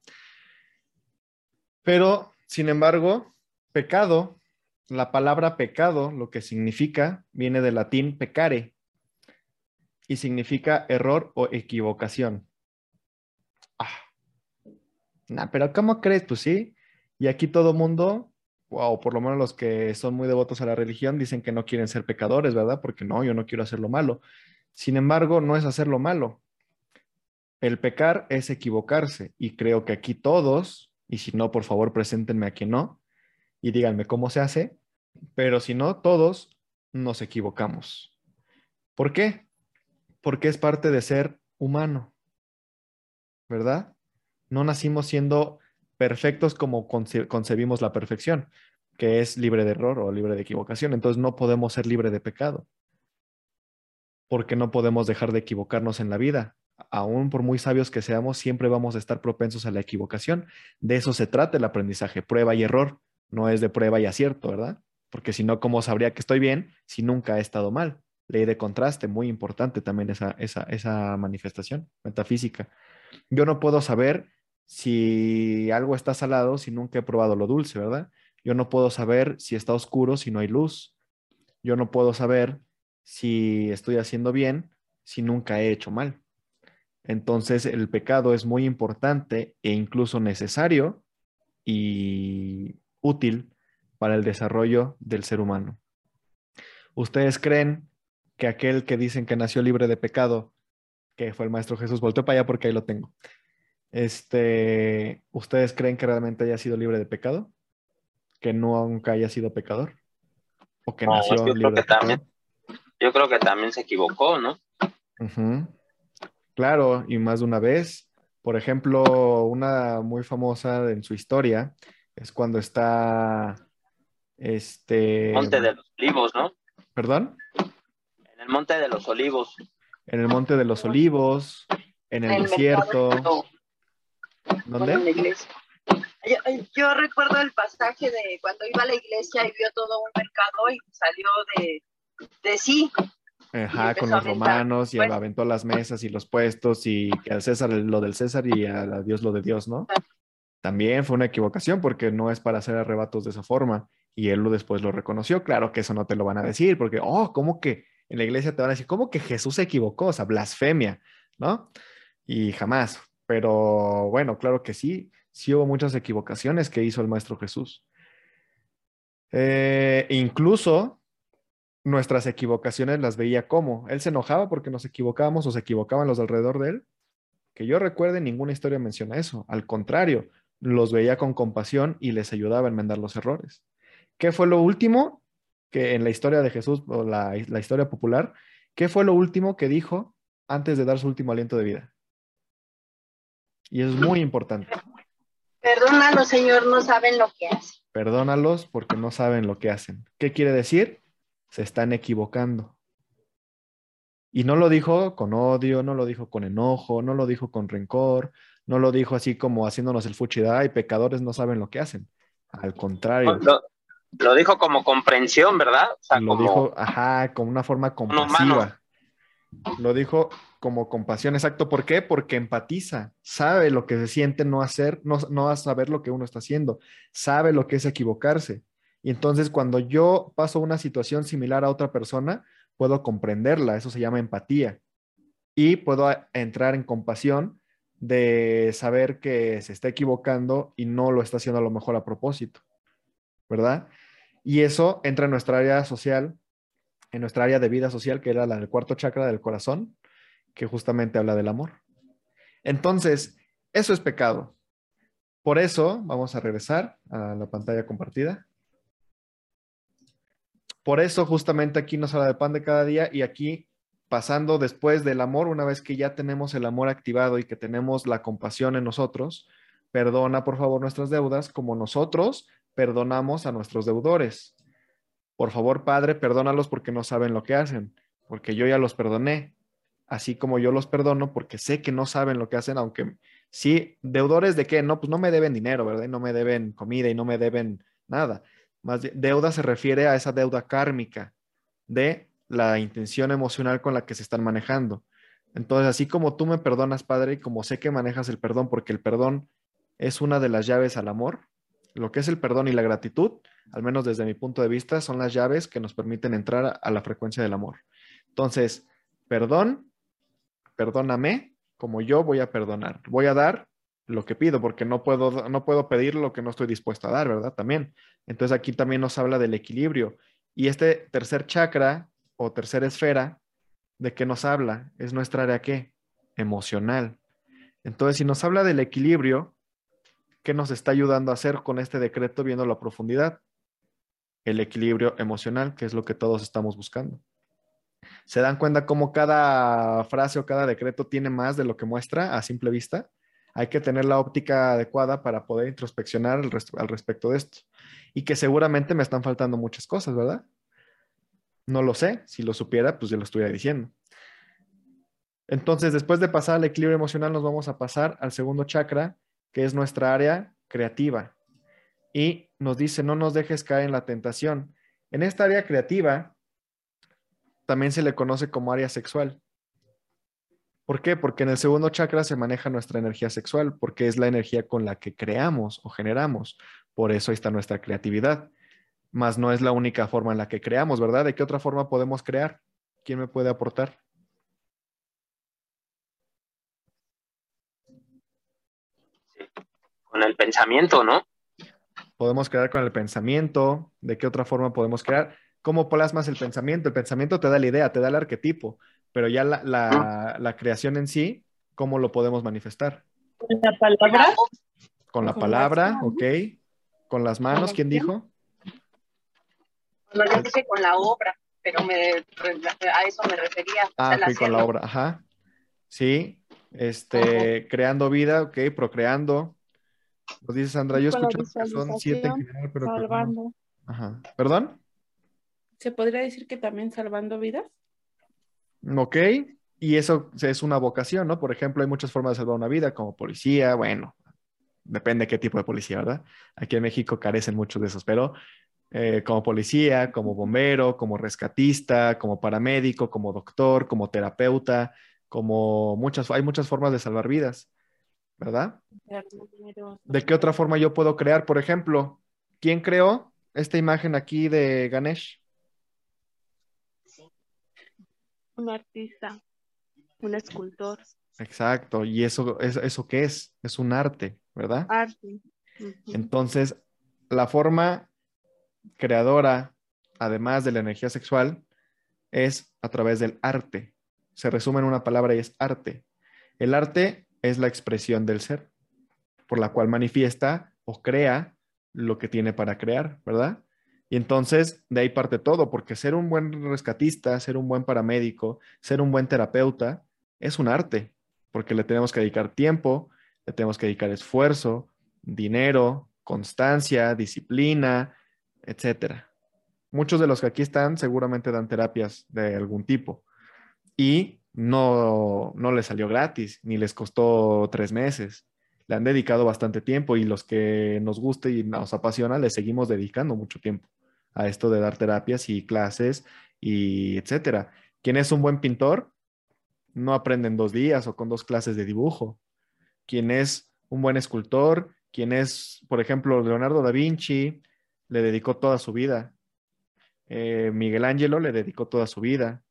Pero, sin embargo, pecado la palabra pecado, lo que significa, viene del latín pecare y significa error o equivocación. Ah. pero ¿cómo crees? Pues sí. Y aquí todo mundo, o por lo menos los que son muy devotos a la religión, dicen que no quieren ser pecadores, ¿verdad? Porque no, yo no quiero hacer lo malo. Sin embargo, no es hacer lo malo. El pecar es equivocarse. Y creo que aquí todos, y si no, por favor, preséntenme a quien no, y díganme cómo se hace, pero si no, todos nos equivocamos. ¿Por qué? Porque es parte de ser humano, ¿verdad? No nacimos siendo perfectos como concebimos la perfección, que es libre de error o libre de equivocación. Entonces no podemos ser libre de pecado. porque no podemos dejar de equivocarnos en la vida. Aún por muy sabios que seamos, siempre vamos a estar propensos a la equivocación. De eso se trata el aprendizaje, prueba y error. No es de prueba y acierto, ¿verdad? Porque si no, ¿cómo sabría que estoy bien si nunca he estado mal? Ley de contraste, muy importante también esa, esa, esa manifestación metafísica. Yo no puedo saber si algo está salado si nunca he probado lo dulce, ¿verdad? Yo no puedo saber si está oscuro si no hay luz. Yo no puedo saber si estoy haciendo bien si nunca he hecho mal. Entonces el pecado es muy importante e incluso necesario y útil para el desarrollo del ser humano. ¿Ustedes creen que aquel que dicen que nació libre de pecado, que fue el Maestro Jesús, volteó para allá porque ahí lo tengo, este, ¿ustedes creen que realmente haya sido libre de pecado? ¿Que nunca haya sido pecador? ¿O que nació libre de pecado? yo creo que también se equivocó, ¿no? Claro, y más de una vez. Por ejemplo, una muy famosa en su historia es cuando está este. Monte de los Olivos, ¿no? ¿Perdón? En el Monte de los Olivos. En el Monte de los Olivos, en el, desierto. ¿Dónde? Yo, yo, recuerdo el pasaje de cuando iba a la iglesia y vio todo un mercado y salió de, de sí. Ajá, con los romanos y aventó las mesas y los puestos y que al César lo del César y a Dios lo de Dios, ¿no? También fue una equivocación porque no es para hacer arrebatos de esa forma y él después lo reconoció. Claro que eso no te lo van a decir porque, oh, ¿cómo que en la iglesia te van a decir, ¿cómo que Jesús se equivocó? O sea, blasfemia, ¿no? Y jamás. Pero bueno, claro que sí, sí hubo muchas equivocaciones que hizo el Maestro Jesús. Eh, incluso nuestras equivocaciones las veía como. Él se enojaba porque nos equivocábamos o se equivocaban los alrededor de él. Que yo recuerde, ninguna historia menciona eso. Al contrario, los veía con compasión y les ayudaba a enmendar los errores. ¿Qué fue lo último que en la historia de Jesús o la, la historia popular, qué fue lo último que dijo antes de dar su último aliento de vida? Y es muy importante. Perdónalos, Señor, no saben lo que hacen. Perdónalos porque no saben lo que hacen. ¿Qué quiere decir? se están equivocando. Y no lo dijo con odio, no lo dijo con enojo, no lo dijo con rencor, no lo dijo así como haciéndonos el fuchida y pecadores no saben lo que hacen. Al contrario. Lo, dijo como comprensión, ¿verdad? lo dijo, ajá, con una forma compasiva. Lo dijo como compasión, exacto. ¿Por qué? Porque empatiza, sabe lo que se siente no hacer, no, no a saber lo que uno está haciendo, sabe lo que es equivocarse. Y entonces cuando yo paso una situación similar a otra persona, puedo comprenderla, eso se llama empatía. Y puedo entrar en compasión de saber que se está equivocando y no lo está haciendo a lo mejor a propósito, ¿verdad? Y eso entra en nuestra área social, en nuestra área de vida social, que era la del cuarto chakra del corazón, que justamente habla del amor. Entonces, eso es pecado. Por eso, vamos a regresar a la pantalla compartida. Por eso justamente aquí nos habla de pan de cada día y aquí pasando después del amor, una vez que ya tenemos el amor activado y que tenemos la compasión en nosotros, perdona por favor nuestras deudas como nosotros perdonamos a nuestros deudores. Por favor, Padre, perdónalos porque no saben lo que hacen, porque yo ya los perdoné, así como yo los perdono porque sé que no saben lo que hacen, aunque sí, deudores de qué, no, pues no me deben dinero, ¿verdad? Y no me deben comida y no me deben nada más deuda se refiere a esa deuda kármica de la intención emocional con la que se están manejando. Entonces, así como tú me perdonas, Padre, y como sé que manejas el perdón, porque el perdón es una de las llaves al amor, lo que es el perdón y la gratitud, al menos desde mi punto de vista, son las llaves que nos permiten entrar a la frecuencia del amor. Entonces, perdón, perdóname como yo voy a perdonar. Voy a dar lo que pido, porque no puedo, no puedo pedir lo que no estoy dispuesto a dar, ¿verdad? También. Entonces aquí también nos habla del equilibrio. Y este tercer chakra o tercera esfera, ¿de qué nos habla? Es nuestra área qué? Emocional. Entonces, si nos habla del equilibrio, ¿qué nos está ayudando a hacer con este decreto viendo la profundidad? El equilibrio emocional, que es lo que todos estamos buscando. ¿Se dan cuenta cómo cada frase o cada decreto tiene más de lo que muestra a simple vista? hay que tener la óptica adecuada para poder introspeccionar al, respecto de esto. Y que seguramente me están faltando muchas cosas, ¿verdad? No lo sé, si lo supiera, pues ya lo estuviera diciendo. Entonces, después de pasar al equilibrio emocional, nos vamos a pasar al segundo chakra, que es nuestra área creativa. Y nos dice, no nos dejes caer en la tentación. En esta área creativa, también se le conoce como área sexual. ¿Por qué? Porque en el segundo chakra se maneja nuestra energía sexual, porque es la energía con la que creamos o generamos. Por eso ahí está nuestra creatividad. Más no es la única forma en la que creamos, ¿verdad? ¿De qué otra forma podemos crear? ¿Quién me puede aportar? Con el pensamiento, ¿no? Podemos crear con el pensamiento. ¿De qué otra forma podemos crear? ¿Cómo plasmas el pensamiento? El pensamiento te da la idea, te da el arquetipo, pero ya la, creación en sí, ¿cómo lo podemos manifestar? Con la palabra. Con la palabra, ok. Con las manos, ¿quién dijo? No, yo dije con la obra, pero me, a eso me refería. Ah, ok, con la obra, ajá. Sí, este, creando vida, ok, procreando. Nos dice Sandra, yo escucho que son siete en general, pero... Salvando. Ajá. ¿Perdón? ¿Se podría decir que también salvando vidas? Ok, y eso es una vocación, ¿no? Por ejemplo, hay muchas formas de salvar una vida, como policía, bueno, depende de qué tipo de policía, ¿verdad? Aquí en México carecen muchos de esos, pero eh, como policía, como bombero, como rescatista, como paramédico, como doctor, como terapeuta, como muchas, hay muchas formas de salvar vidas, ¿verdad? ¿De qué otra forma yo puedo crear? Por ejemplo, ¿quién creó esta imagen aquí de Ganesh? Un artista, un escultor. Exacto, y eso, eso, qué es? Es un arte, ¿verdad? Arte. Entonces, la forma creadora, además de la energía sexual, es a través del arte. Se resume en una palabra y es arte. El arte es la expresión del ser, por la cual manifiesta o crea lo que tiene para crear, ¿verdad? Y entonces de ahí parte todo, porque ser un buen rescatista, ser un buen paramédico, ser un buen terapeuta, es un arte, porque le tenemos que dedicar tiempo, le tenemos que dedicar esfuerzo, dinero, constancia, disciplina, etcétera. Muchos de los que aquí están seguramente dan terapias de algún tipo y no, no les salió gratis, ni les costó tres meses. Le han dedicado bastante tiempo y los que nos guste y nos apasiona, le seguimos dedicando mucho tiempo a esto de dar terapias y clases y etcétera. ¿Quién es un buen pintor? No aprende en dos días o con dos clases de dibujo. ¿Quién es un buen escultor? ¿Quién es, por ejemplo, Leonardo da Vinci? Le dedicó toda su vida. Eh, Miguel Ángelo le dedicó toda su vida.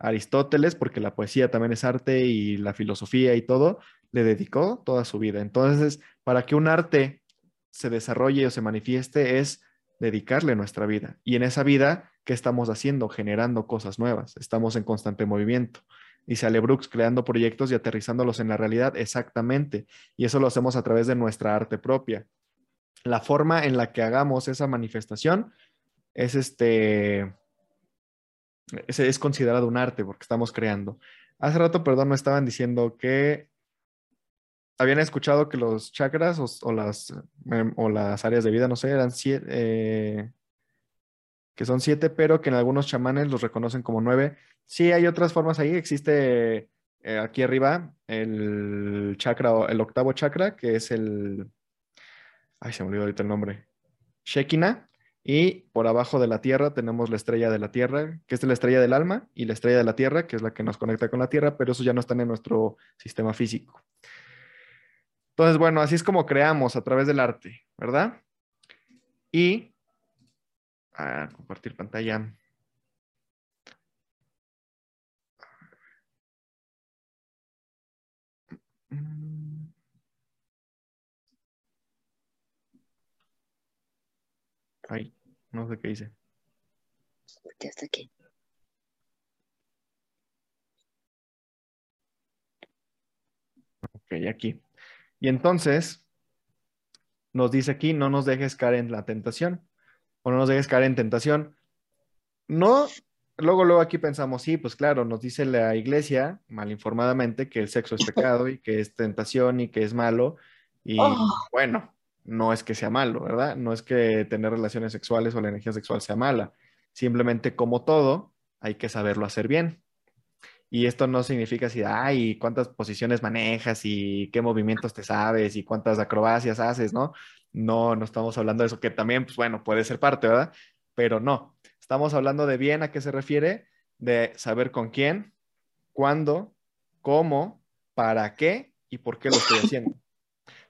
Aristóteles, porque la poesía también es arte y la filosofía y todo, le dedicó toda su vida. Entonces, para que un arte se desarrolle o se manifieste es dedicarle nuestra vida. Y en esa vida, ¿qué estamos haciendo? Generando cosas nuevas. Estamos en constante movimiento. Y sale Brooks creando proyectos y aterrizándolos en la realidad exactamente. Y eso lo hacemos a través de nuestra arte propia. La forma en la que hagamos esa manifestación es este es, es considerado un arte porque estamos creando. Hace rato, perdón, me estaban diciendo que habían escuchado que los chakras o, las, em, o las áreas de vida, no sé, eran siete, eh, que son siete, pero que en algunos chamanes los reconocen como nueve. Sí, hay otras formas ahí. Existe eh, aquí arriba el chakra, el octavo chakra, que es el, ay, se me olvidó ahorita el nombre, Shekina. Y por abajo de la Tierra tenemos la estrella de la Tierra, que es la estrella del alma, y la estrella de la Tierra, que es la que nos conecta con la Tierra, pero eso ya no está en nuestro sistema físico. Entonces, bueno, así es como creamos a través del arte, ¿verdad? Y a compartir pantalla. Ay, no sé qué hice. Hasta aquí. Ok, aquí. Y entonces nos dice aquí, no nos dejes caer en la tentación o no nos dejes caer en tentación. No, luego, luego aquí pensamos, sí, pues claro, nos dice la iglesia malinformadamente que el sexo es pecado y que es tentación y que es malo. Y oh. bueno, no es que sea malo, ¿verdad? No es que tener relaciones sexuales o la energía sexual sea mala. Simplemente como todo, hay que saberlo hacer bien. Y esto no significa si, ay, cuántas posiciones manejas y qué movimientos te sabes y cuántas acrobacias haces, ¿no? No, no estamos hablando de eso, que también, pues bueno, puede ser parte, ¿verdad? Pero no, estamos hablando de bien a qué se refiere, de saber con quién, cuándo, cómo, para qué y por qué lo estoy haciendo.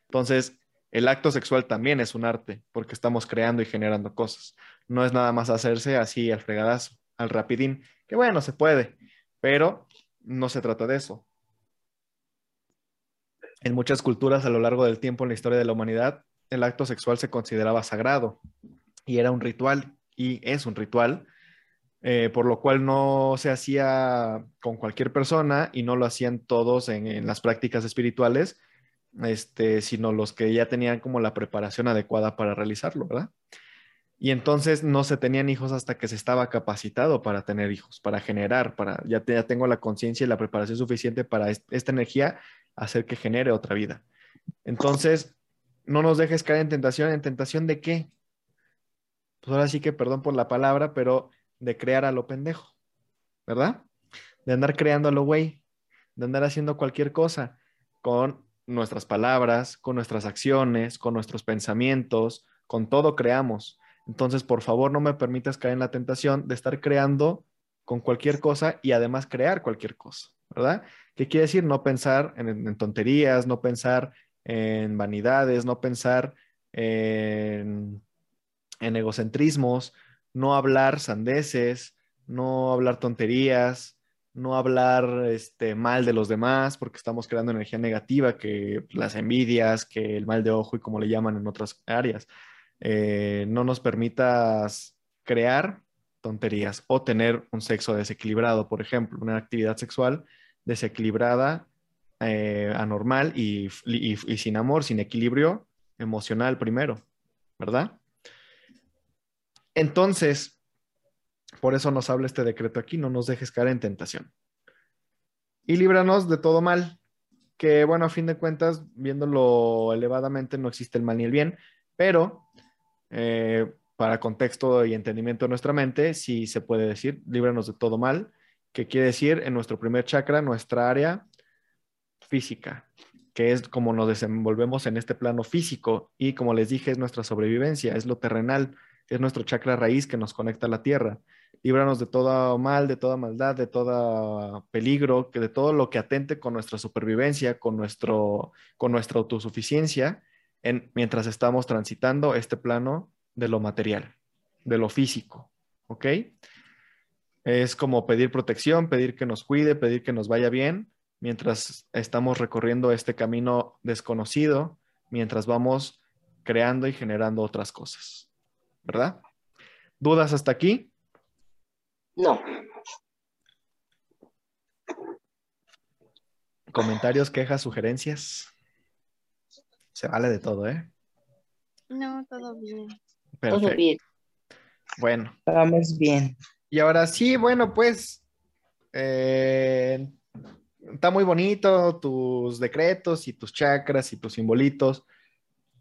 Entonces, el acto sexual también es un arte, porque estamos creando y generando cosas. No es nada más hacerse así al fregadazo, al rapidín, que bueno, se puede, pero no se trata de eso. En muchas culturas a lo largo del tiempo en la historia de la humanidad, el acto sexual se consideraba sagrado y era un ritual y es un ritual, eh, por lo cual no se hacía con cualquier persona y no lo hacían todos en, las prácticas espirituales, este, sino los que ya tenían como la preparación adecuada para realizarlo, ¿verdad? Y entonces no se tenían hijos hasta que se estaba capacitado para tener hijos, para generar, para ya, ya tengo la conciencia y la preparación suficiente para esta energía hacer que genere otra vida. Entonces, no nos dejes caer en tentación. ¿En tentación de qué? Pues ahora sí que, perdón por la palabra, pero de crear a lo pendejo, ¿verdad? De andar creando a lo güey, de andar haciendo cualquier cosa con nuestras palabras, con nuestras acciones, con nuestros pensamientos, con todo creamos. Entonces, por favor, no me permitas caer en la tentación de estar creando con cualquier cosa y además crear cualquier cosa, ¿verdad? ¿Qué quiere decir? No pensar en, tonterías, no pensar en vanidades, no pensar en, en egocentrismos, no hablar sandeces, no hablar tonterías, no hablar este, mal de los demás, porque estamos creando energía negativa, que las envidias, que el mal de ojo y como le llaman en otras áreas. Eh, no nos permitas crear tonterías o tener un sexo desequilibrado, por ejemplo, una actividad sexual desequilibrada, eh, anormal y, sin amor, sin equilibrio emocional primero, ¿verdad? Entonces, por eso nos habla este decreto aquí, no nos dejes caer en tentación. Y líbranos de todo mal, que bueno, a fin de cuentas, viéndolo elevadamente, no existe el mal ni el bien, pero eh, para contexto y entendimiento de nuestra mente, sí se puede decir, líbranos de todo mal, que quiere decir en nuestro primer chakra, nuestra área física, que es como nos desenvolvemos en este plano físico y como les dije, es nuestra sobrevivencia, es lo terrenal, es nuestro chakra raíz que nos conecta a la tierra. Líbranos de todo mal, de toda maldad, de todo peligro, que de todo lo que atente con nuestra supervivencia, con, nuestro, con nuestra autosuficiencia mientras estamos transitando este plano de lo material, de lo físico, ¿ok? Es como pedir protección, pedir que nos cuide, pedir que nos vaya bien, mientras estamos recorriendo este camino desconocido, mientras vamos creando y generando otras cosas, ¿verdad? ¿Dudas hasta aquí? No. ¿Comentarios, quejas, sugerencias? Se vale de todo, ¿eh? No, todo bien. Todo bien. Bueno. Vamos bien. Y ahora sí, bueno, pues eh, está muy bonito tus decretos y tus chakras y tus simbolitos,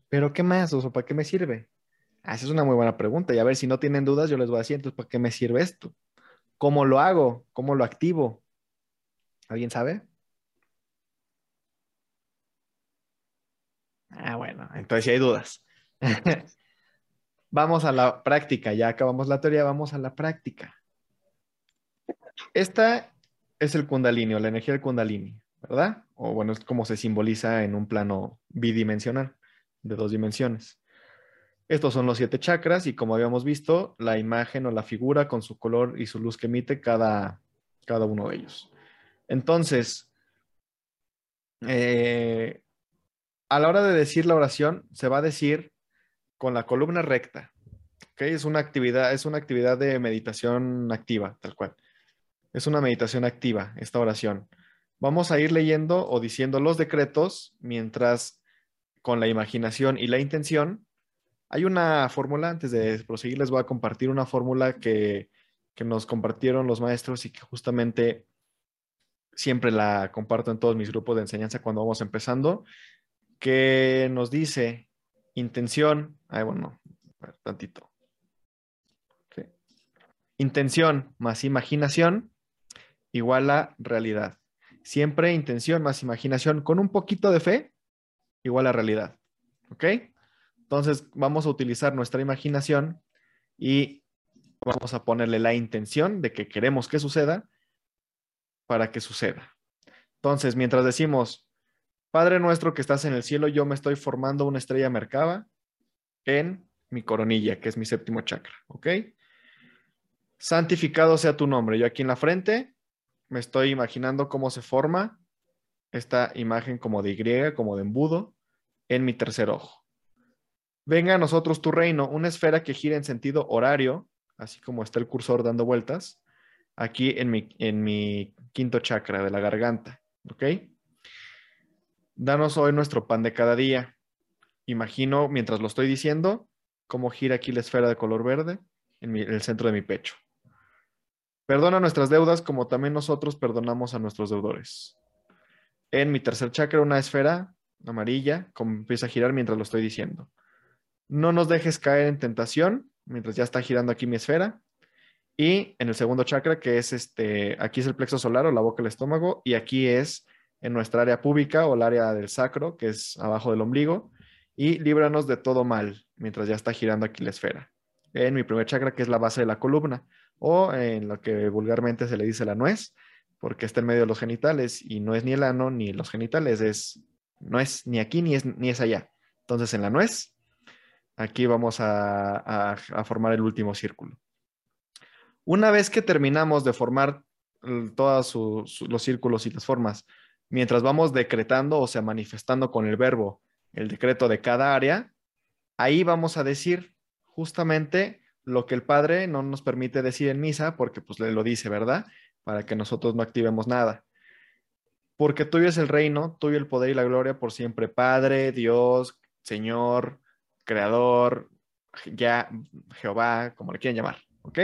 pero ¿qué más? O ¿para qué me sirve? Ah, esa es una muy buena pregunta. Y a ver, si no tienen dudas, yo les voy a decir, entonces, ¿para qué me sirve esto? ¿Cómo lo hago? ¿Cómo lo activo? ¿Alguien sabe? Ah, bueno, entonces si hay dudas. vamos a la práctica, ya acabamos la teoría, vamos a la práctica. Esta es el kundalini o la energía del kundalini, ¿verdad? O bueno, es como se simboliza en un plano bidimensional, de dos dimensiones. Estos son los siete chakras y como habíamos visto, la imagen o la figura con su color y su luz que emite cada, cada uno de ellos. Entonces, eh, a la hora de decir la oración, se va a decir con la columna recta. Es una actividad, es una actividad de meditación activa, tal cual. Es una meditación activa, esta oración. Vamos a ir leyendo o diciendo los decretos mientras con la imaginación y la intención. Hay una fórmula, antes de proseguir les voy a compartir una fórmula que, que nos compartieron los maestros y que justamente siempre la comparto en todos mis grupos de enseñanza cuando vamos empezando que nos dice intención, ay bueno, tantito. Intención más imaginación igual a realidad. Siempre intención más imaginación con un poquito de fe igual a realidad. ¿Ok? Entonces vamos a utilizar nuestra imaginación y vamos a ponerle la intención de que queremos que suceda para que suceda. Entonces, mientras decimos, Padre nuestro que estás en el cielo, yo me estoy formando una estrella mercaba en mi coronilla, que es mi séptimo chakra, ¿ok? Santificado sea tu nombre. Yo aquí en la frente me estoy imaginando cómo se forma esta imagen como de Y, como de embudo, en mi tercer ojo. Venga a nosotros tu reino, una esfera que gira en sentido horario, así como está el cursor dando vueltas, aquí en mi, en mi quinto chakra de la garganta. ¿Ok? Danos hoy nuestro pan de cada día. Imagino, mientras lo estoy diciendo, cómo gira aquí la esfera de color verde en, en el centro de mi pecho. Perdona nuestras deudas como también nosotros perdonamos a nuestros deudores. En mi tercer chakra, una esfera amarilla, como empieza a girar mientras lo estoy diciendo. No nos dejes caer en tentación, mientras ya está girando aquí mi esfera. Y en el segundo chakra, que es este, aquí es el plexo solar o la boca del estómago, y aquí es en nuestra área pública o el área del sacro, que es abajo del ombligo, y líbranos de todo mal, mientras ya está girando aquí la esfera. En mi primer chakra, que es la base de la columna, o en lo que vulgarmente se le dice la nuez, porque está en medio de los genitales y no es ni el ano ni los genitales, es, no es ni aquí ni es, ni es allá. Entonces en la nuez, aquí vamos a formar el último círculo. Una vez que terminamos de formar todos los círculos y las formas, mientras vamos decretando, o sea, manifestando con el verbo el decreto de cada área, ahí vamos a decir justamente lo que el Padre no nos permite decir en misa, porque pues le lo dice, ¿verdad? Para que nosotros no activemos nada. Porque tuyo es el reino, tuyo el poder y la gloria por siempre, Padre, Dios, Señor, Creador, ya, Jehová, como le quieran llamar, ¿ok?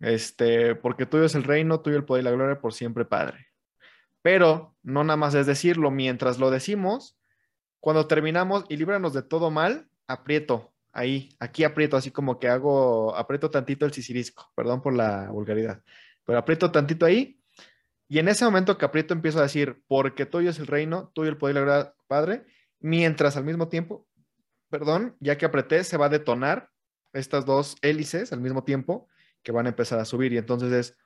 Este, porque tuyo es el reino, tuyo el poder y la gloria por siempre, Padre. Pero no nada más es decirlo, mientras lo decimos, cuando terminamos y líbranos de todo mal, aprieto, ahí, aquí aprieto, así como que hago, aprieto tantito el sisirisco, perdón por la vulgaridad, pero aprieto tantito ahí, y en ese momento que aprieto empiezo a decir, porque tuyo es el reino, tuyo el poder y la gloria, Padre, mientras al mismo tiempo, perdón, ya que apreté, se va a detonar estas dos hélices al mismo tiempo, que van a empezar a subir. Y entonces es,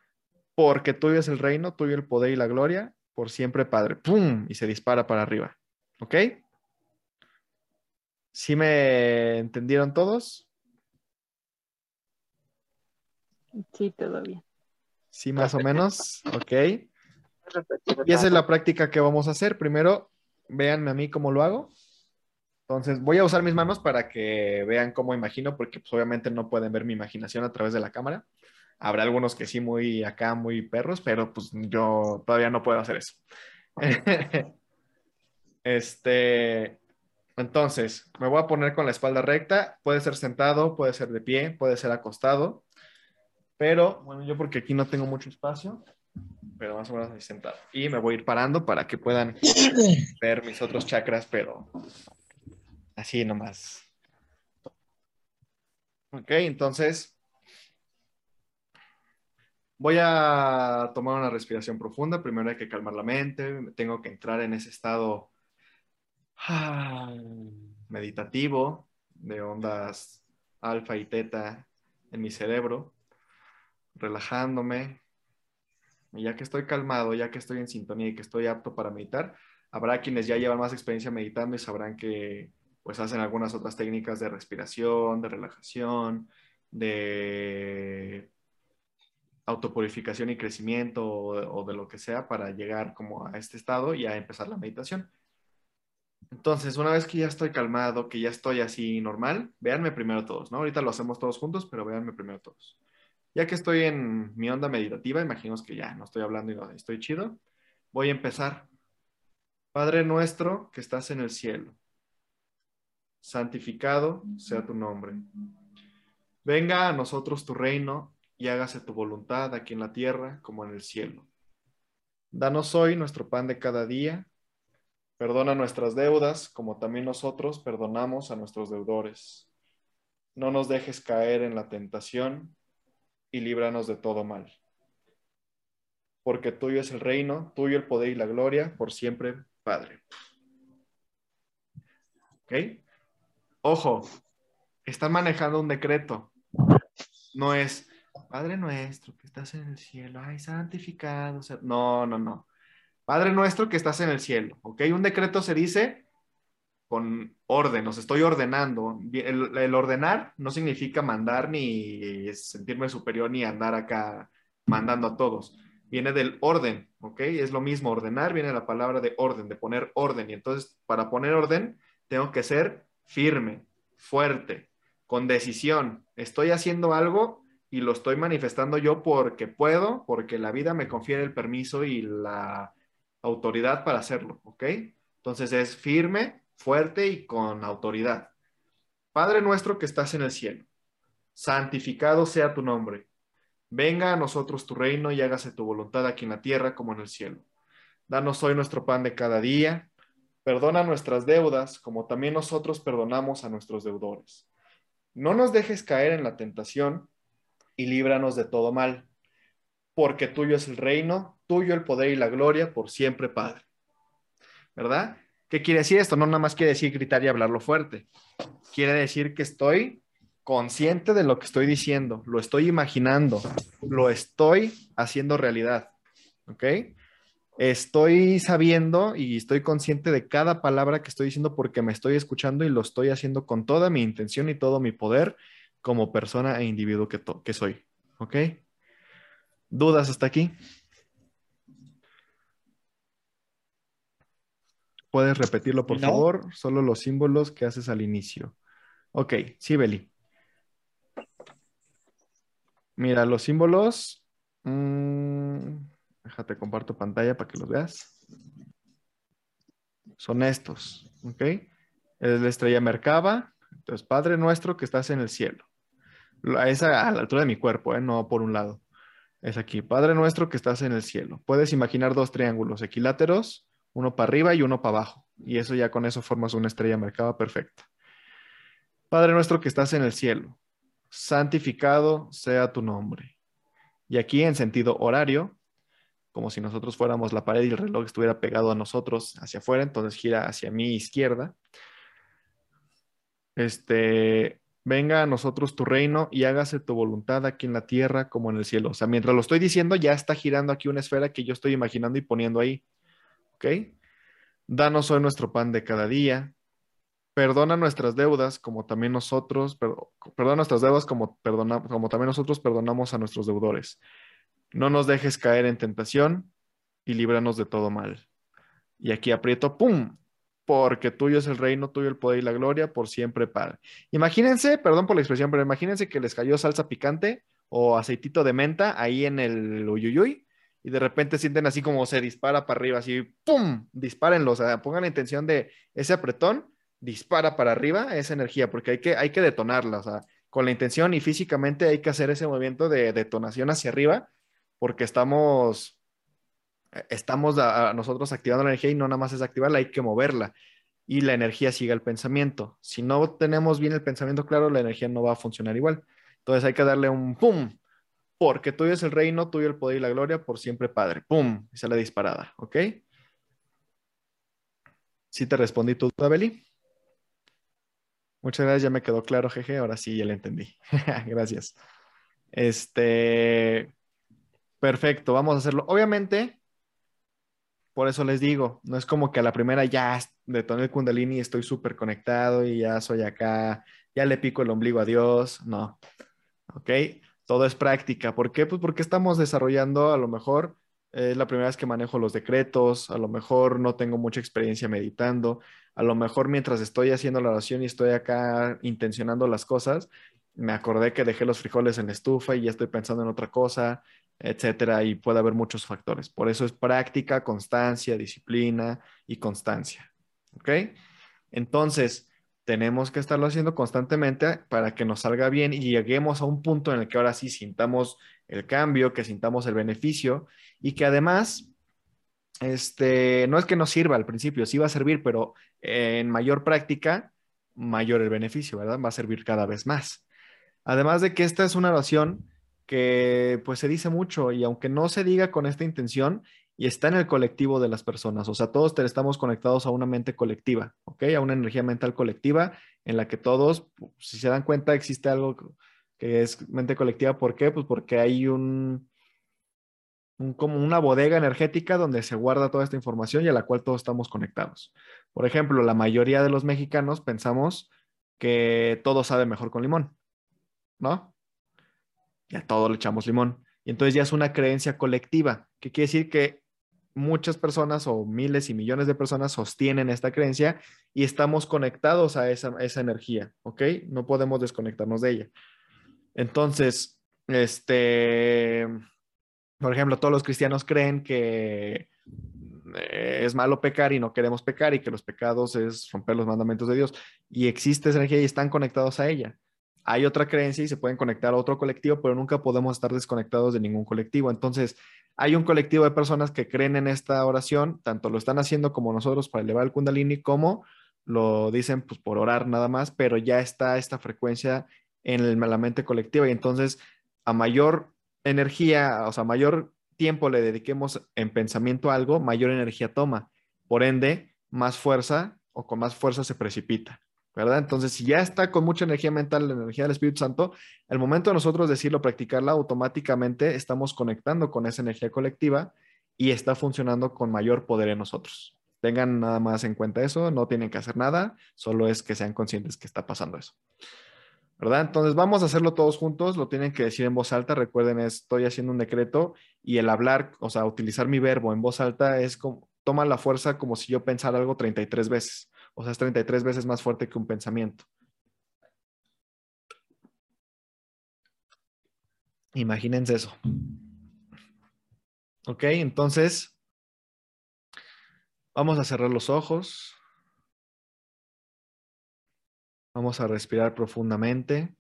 porque tuyo es el reino, tuyo el poder y la gloria, por siempre, Padre. ¡Pum! Y se dispara para arriba. ¿Ok? ¿Sí me entendieron todos? Sí, todo bien. Sí, más o menos. Ok. Y esa es la práctica que vamos a hacer. Primero, véanme a mí cómo lo hago. Entonces, voy a usar mis manos para que vean cómo imagino, porque pues, obviamente no pueden ver mi imaginación a través de la cámara. Habrá algunos que sí, muy acá, muy perros, pero pues yo todavía no puedo hacer eso. este, entonces, me voy a poner con la espalda recta. Puede ser sentado, puede ser de pie, puede ser acostado. Pero, bueno, yo porque aquí no tengo mucho espacio, pero más o menos ahí sentado. Y me voy a ir parando para que puedan ver mis otros chakras, pero Así nomás. Ok, entonces voy a tomar una respiración profunda. Primero hay que calmar la mente. Tengo que entrar en ese estado ah, meditativo de ondas alfa y teta en mi cerebro, relajándome. Y ya que estoy calmado, ya que estoy en sintonía y que estoy apto para meditar, habrá quienes ya llevan más experiencia meditando y sabrán que pues hacen algunas otras técnicas de respiración, de relajación, de autopurificación y crecimiento o, de lo que sea para llegar como a este estado y a empezar la meditación. Entonces, una vez que ya estoy calmado, que ya estoy así normal, véanme primero todos, ¿no? Ahorita lo hacemos todos juntos, pero véanme primero todos. Ya que estoy en mi onda meditativa, imagino que ya no estoy hablando y estoy chido, voy a empezar. Padre nuestro que estás en el cielo santificado sea tu nombre. Venga a nosotros tu reino y hágase tu voluntad aquí en la tierra como en el cielo. Danos hoy nuestro pan de cada día. Perdona nuestras deudas como también nosotros perdonamos a nuestros deudores. No nos dejes caer en la tentación y líbranos de todo mal. Porque tuyo es el reino, tuyo el poder y la gloria, por siempre, Padre. ¿Ok? Ojo, están manejando un decreto. No es, Padre nuestro que estás en el cielo, ay, santificado. No, no, no. Padre nuestro que estás en el cielo, ¿ok? Un decreto se dice con orden, os estoy ordenando. El, ordenar no significa mandar ni sentirme superior ni andar acá mandando a todos. Viene del orden, ¿ok? Es lo mismo, ordenar viene la palabra de orden, de poner orden. Y entonces, para poner orden, tengo que ser firme, fuerte, con decisión. Estoy haciendo algo y lo estoy manifestando yo porque puedo, porque la vida me confiere el permiso y la autoridad para hacerlo, ¿ok? Entonces es firme, fuerte y con autoridad. Padre nuestro que estás en el cielo, santificado sea tu nombre. Venga a nosotros tu reino y hágase tu voluntad aquí en la tierra como en el cielo. Danos hoy nuestro pan de cada día. Perdona nuestras deudas como también nosotros perdonamos a nuestros deudores. No nos dejes caer en la tentación y líbranos de todo mal, porque tuyo es el reino, tuyo el poder y la gloria por siempre, Padre. ¿Verdad? ¿Qué quiere decir esto? No nada más quiere decir gritar y hablarlo fuerte. Quiere decir que estoy consciente de lo que estoy diciendo, lo estoy imaginando, lo estoy haciendo realidad. ¿Ok? Estoy sabiendo y estoy consciente de cada palabra que estoy diciendo porque me estoy escuchando y lo estoy haciendo con toda mi intención y todo mi poder como persona e individuo que, que soy. ¿Ok? ¿Dudas hasta aquí? ¿Puedes repetirlo, por favor? Solo los símbolos que haces al inicio. Ok, sí, Beli. Mira, los símbolos. Mm, déjate, comparto pantalla para que los veas. Son estos, ¿ok? Es la estrella Merkaba. Entonces, Padre nuestro que estás en el cielo. Esa a la altura de mi cuerpo, ¿eh? no por un lado. Es aquí. Padre nuestro que estás en el cielo. Puedes imaginar dos triángulos equiláteros uno para arriba y uno para abajo. Y eso ya con eso formas una estrella marcada perfecta. Padre nuestro que estás en el cielo, santificado sea tu nombre. Y aquí en sentido horario, como si nosotros fuéramos la pared y el reloj estuviera pegado a nosotros hacia afuera, entonces gira hacia mi izquierda. Este, venga a nosotros tu reino y hágase tu voluntad aquí en la tierra como en el cielo. O sea, mientras lo estoy diciendo, ya está girando aquí una esfera que yo estoy imaginando y poniendo ahí. ¿ok? Danos hoy nuestro pan de cada día. Perdona nuestras deudas como también nosotros, perdona nuestras deudas como, como también nosotros perdonamos a nuestros deudores. No nos dejes caer en tentación y líbranos de todo mal. Y aquí aprieto, ¡pum! Porque tuyo es el reino, tuyo el poder y la gloria por siempre, Padre. Imagínense, perdón por la expresión, pero imagínense que les cayó salsa picante o aceitito de menta ahí en el uyuyuy y de repente sienten así como se dispara para arriba, así, ¡pum! Dispárenlo, o sea, pongan la intención de ese apretón, dispara para arriba esa energía, porque hay que, hay que detonarla, o sea, con la intención y físicamente hay que hacer ese movimiento de detonación hacia arriba, porque estamos, estamos nosotros activando la energía y no nada más es activarla, hay que moverla y la energía sigue el pensamiento. Si no tenemos bien el pensamiento claro, la energía no va a funcionar igual. Entonces hay que darle un pum, porque tuyo es el reino, tuyo el poder y la gloria por siempre, Padre. ¡Pum! Y sale disparada, ¿ok? ¿Sí te respondí tú, Beli? Muchas gracias, ya me quedó claro, jeje. Ahora sí, ya le entendí. gracias. Este, perfecto, vamos a hacerlo. Obviamente, por eso les digo, no es como que a la primera ya detoné el Kundalini estoy súper conectado y ya soy acá, ya le pico el ombligo a Dios. No. ¿Ok? todo es práctica. ¿Por qué? Pues porque estamos desarrollando, a lo mejor es la primera vez que manejo los decretos, a lo mejor no tengo mucha experiencia meditando, a lo mejor mientras estoy haciendo la oración y estoy acá intencionando las cosas, me acordé que dejé los frijoles en la estufa y ya estoy pensando en otra cosa, etcétera, y puede haber muchos factores. Por eso es práctica, constancia, disciplina y constancia. ¿Ok? Entonces, tenemos que estarlo haciendo constantemente para que nos salga bien y lleguemos a un punto en el que ahora sí sintamos el cambio, que sintamos el beneficio y que además, este, no es que nos sirva al principio, sí va a servir, pero en mayor práctica, mayor el beneficio, ¿verdad? Va a servir cada vez más. Además de que esta es una oración que pues se dice mucho y aunque no se diga con esta intención, y está en el colectivo de las personas. O sea, todos estamos conectados a una mente colectiva, ¿ok? A una energía mental colectiva en la que todos, si se dan cuenta, existe algo que es mente colectiva. ¿Por qué? Pues porque hay un, como una bodega energética donde se guarda toda esta información y a la cual todos estamos conectados. Por ejemplo, la mayoría de los mexicanos pensamos que todo sabe mejor con limón, ¿no? Y a todo le echamos limón. Y entonces ya es una creencia colectiva, que quiere decir que muchas personas o miles y millones de personas sostienen esta creencia y estamos conectados a esa, esa energía, ¿ok? No podemos desconectarnos de ella. Entonces, este, por ejemplo, todos los cristianos creen que eh, es malo pecar y no queremos pecar y que los pecados es romper los mandamientos de Dios y existe esa energía y están conectados a ella. Hay otra creencia y se pueden conectar a otro colectivo, pero nunca podemos estar desconectados de ningún colectivo. Entonces, hay un colectivo de personas que creen en esta oración, tanto lo están haciendo como nosotros para elevar el kundalini, como lo dicen pues por orar nada más, pero ya está esta frecuencia en la mente colectiva y entonces a mayor energía, o sea, mayor tiempo le dediquemos en pensamiento a algo, mayor energía toma. Por ende, más fuerza o con más fuerza se precipita. ¿Verdad? Entonces, si ya está con mucha energía mental, la energía del Espíritu Santo, el momento de nosotros decirlo, practicarla, automáticamente estamos conectando con esa energía colectiva y está funcionando con mayor poder en nosotros. Tengan nada más en cuenta eso, no tienen que hacer nada, solo es que sean conscientes que está pasando eso. ¿Verdad? Entonces vamos a hacerlo todos juntos, lo tienen que decir en voz alta, recuerden, estoy haciendo un decreto y el hablar, o sea, utilizar mi verbo en voz alta es como, toma la fuerza como si yo pensara algo 33 veces. O sea, es 33 veces más fuerte que un pensamiento. Imagínense eso. Ok, entonces vamos a cerrar los ojos. Vamos a respirar profundamente.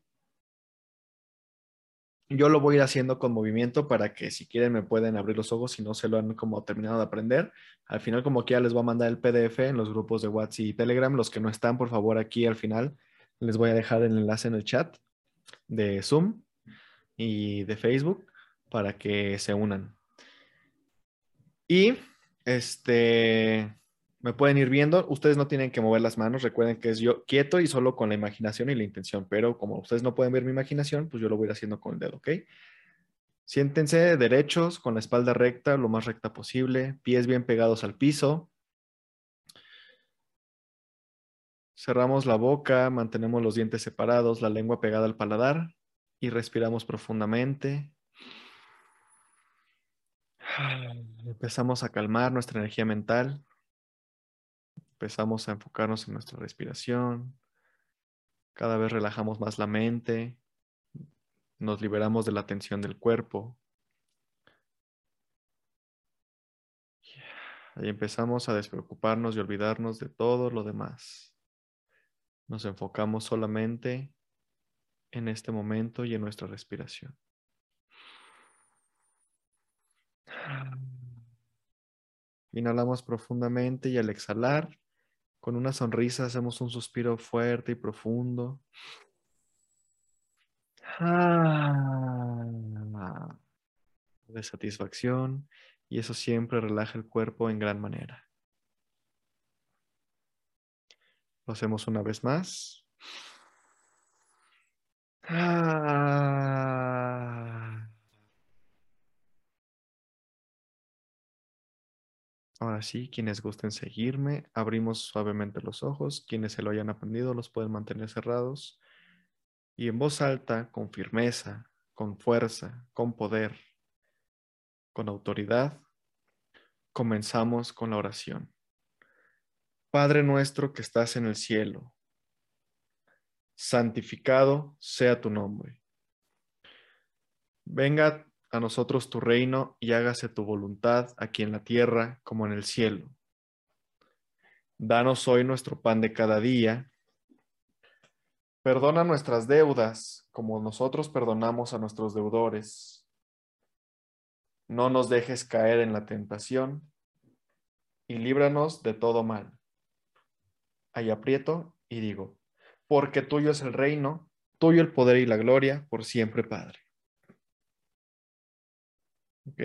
Yo lo voy a ir haciendo con movimiento para que si quieren me pueden abrir los ojos si no se lo han como terminado de aprender. Al final como que ya les voy a mandar el PDF en los grupos de WhatsApp y Telegram. Los que no están, por favor, aquí al final les voy a dejar el enlace en el chat de Zoom y de Facebook para que se unan. Y este, me pueden ir viendo. Ustedes no tienen que mover las manos. Recuerden que es yo quieto y solo con la imaginación y la intención. Pero como ustedes no pueden ver mi imaginación, pues yo lo voy haciendo con el dedo, ¿ok? Siéntense derechos, con la espalda recta, lo más recta posible. Pies bien pegados al piso. Cerramos la boca, mantenemos los dientes separados, la lengua pegada al paladar y respiramos profundamente. Empezamos a calmar nuestra energía mental. Empezamos a enfocarnos en nuestra respiración. Cada vez relajamos más la mente. Nos liberamos de la tensión del cuerpo. Y empezamos a despreocuparnos y olvidarnos de todo lo demás. Nos enfocamos solamente en este momento y en nuestra respiración. Inhalamos profundamente y al exhalar con una sonrisa hacemos un suspiro fuerte y profundo. Ah, de satisfacción y eso siempre relaja el cuerpo en gran manera. Lo hacemos una vez más. Ah. Ahora sí, quienes gusten seguirme, abrimos suavemente los ojos. Quienes se lo hayan aprendido los pueden mantener cerrados. Y en voz alta, con firmeza, con fuerza, con poder, con autoridad, comenzamos con la oración. Padre nuestro que estás en el cielo, santificado sea tu nombre. Venga a nosotros tu reino y hágase tu voluntad aquí en la tierra como en el cielo. Danos hoy nuestro pan de cada día. Perdona nuestras deudas como nosotros perdonamos a nuestros deudores. No nos dejes caer en la tentación y líbranos de todo mal. Ahí aprieto y digo, porque tuyo es el reino, tuyo el poder y la gloria por siempre, Padre. ¿Ok?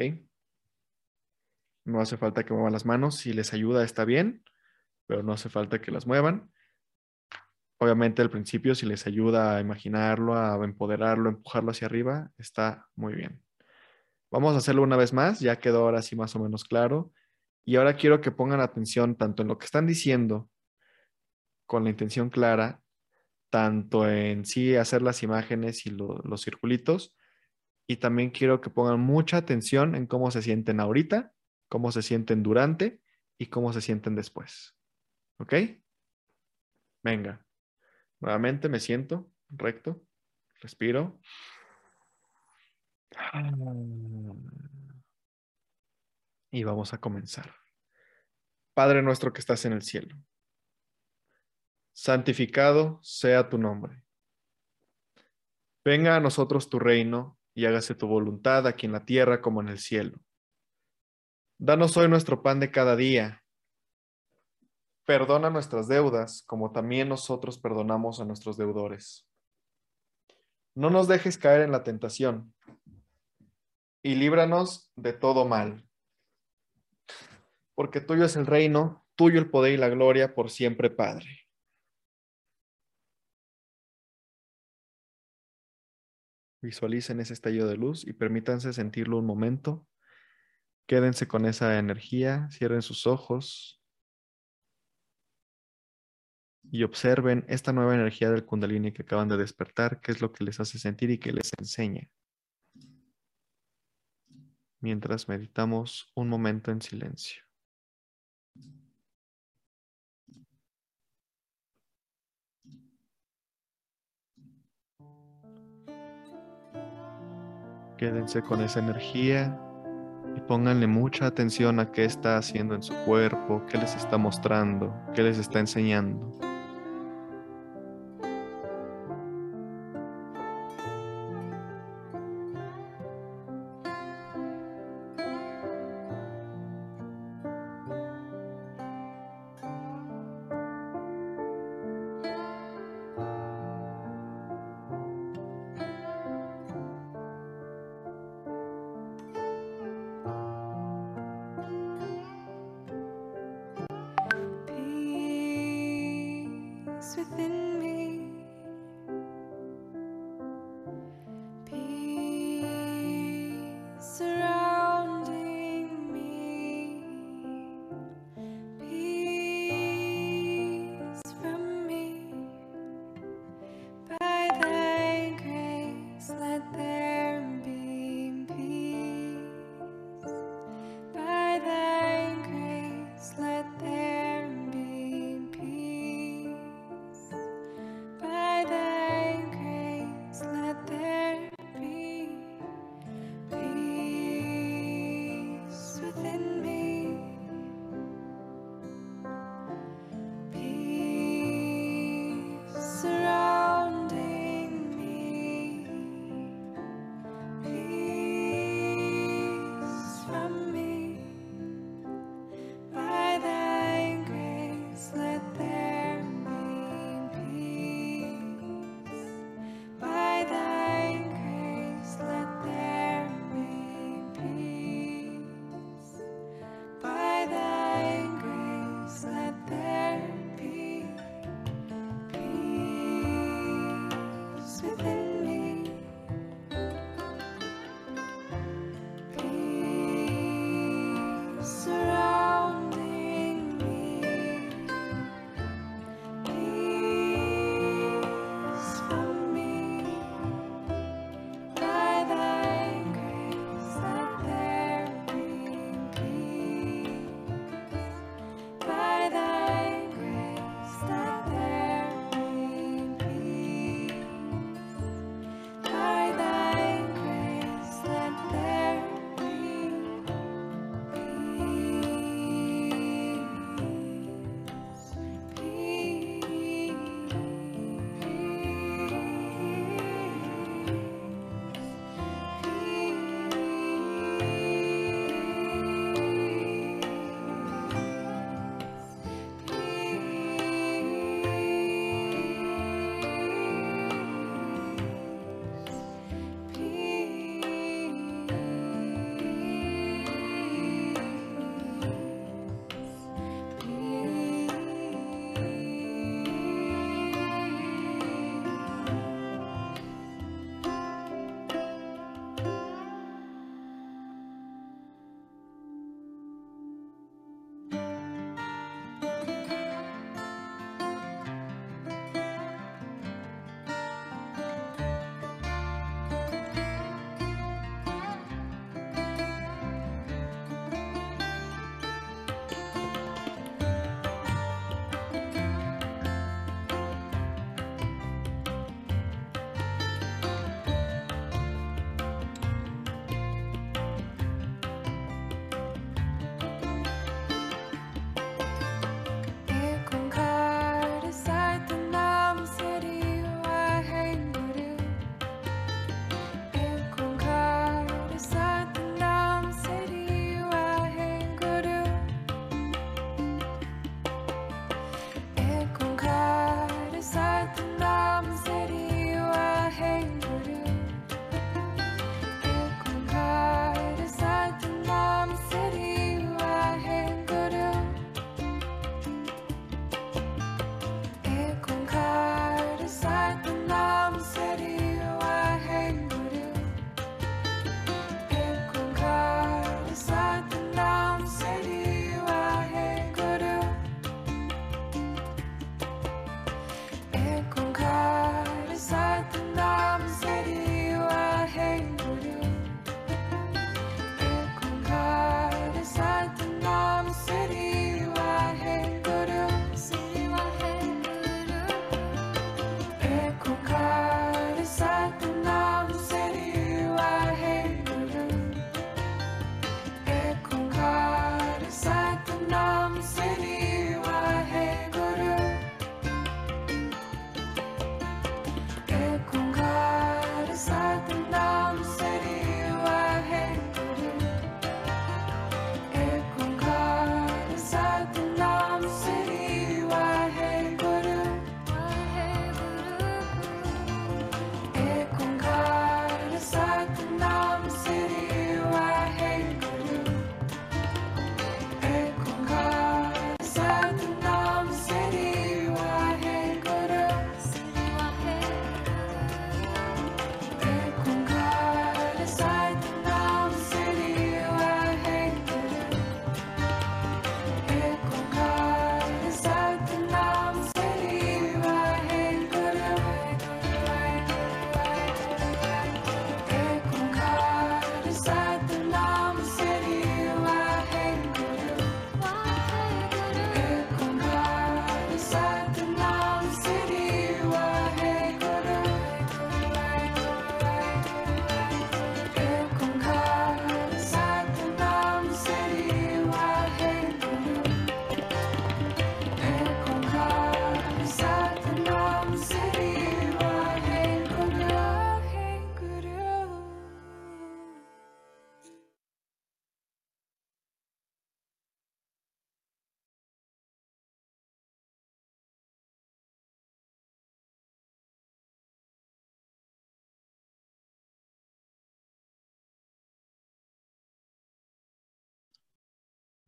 No hace falta que muevan las manos. Si les ayuda, está bien, pero no hace falta que las muevan. Obviamente al principio, si les ayuda a imaginarlo, a empoderarlo, a empujarlo hacia arriba, está muy bien. Vamos a hacerlo una vez más, ya quedó ahora sí más o menos claro. Y ahora quiero que pongan atención tanto en lo que están diciendo, con la intención clara, tanto en sí hacer las imágenes y los circulitos, y también quiero que pongan mucha atención en cómo se sienten ahorita, cómo se sienten durante y cómo se sienten después. ¿Ok? Venga. Nuevamente me siento recto, respiro. Y vamos a comenzar. Padre nuestro que estás en el cielo, santificado sea tu nombre. Venga a nosotros tu reino y hágase tu voluntad aquí en la tierra como en el cielo. Danos hoy nuestro pan de cada día Perdona nuestras deudas, como también nosotros perdonamos a nuestros deudores. No nos dejes caer en la tentación y líbranos de todo mal. Porque tuyo es el reino, tuyo el poder y la gloria por siempre, Padre. Visualicen ese estallido de luz y permítanse sentirlo un momento. Quédense con esa energía, cierren sus ojos y observen esta nueva energía del kundalini que acaban de despertar, qué es lo que les hace sentir y que les enseña. Mientras meditamos un momento en silencio. Quédense con esa energía y pónganle mucha atención a qué está haciendo en su cuerpo, qué les está mostrando, qué les está enseñando.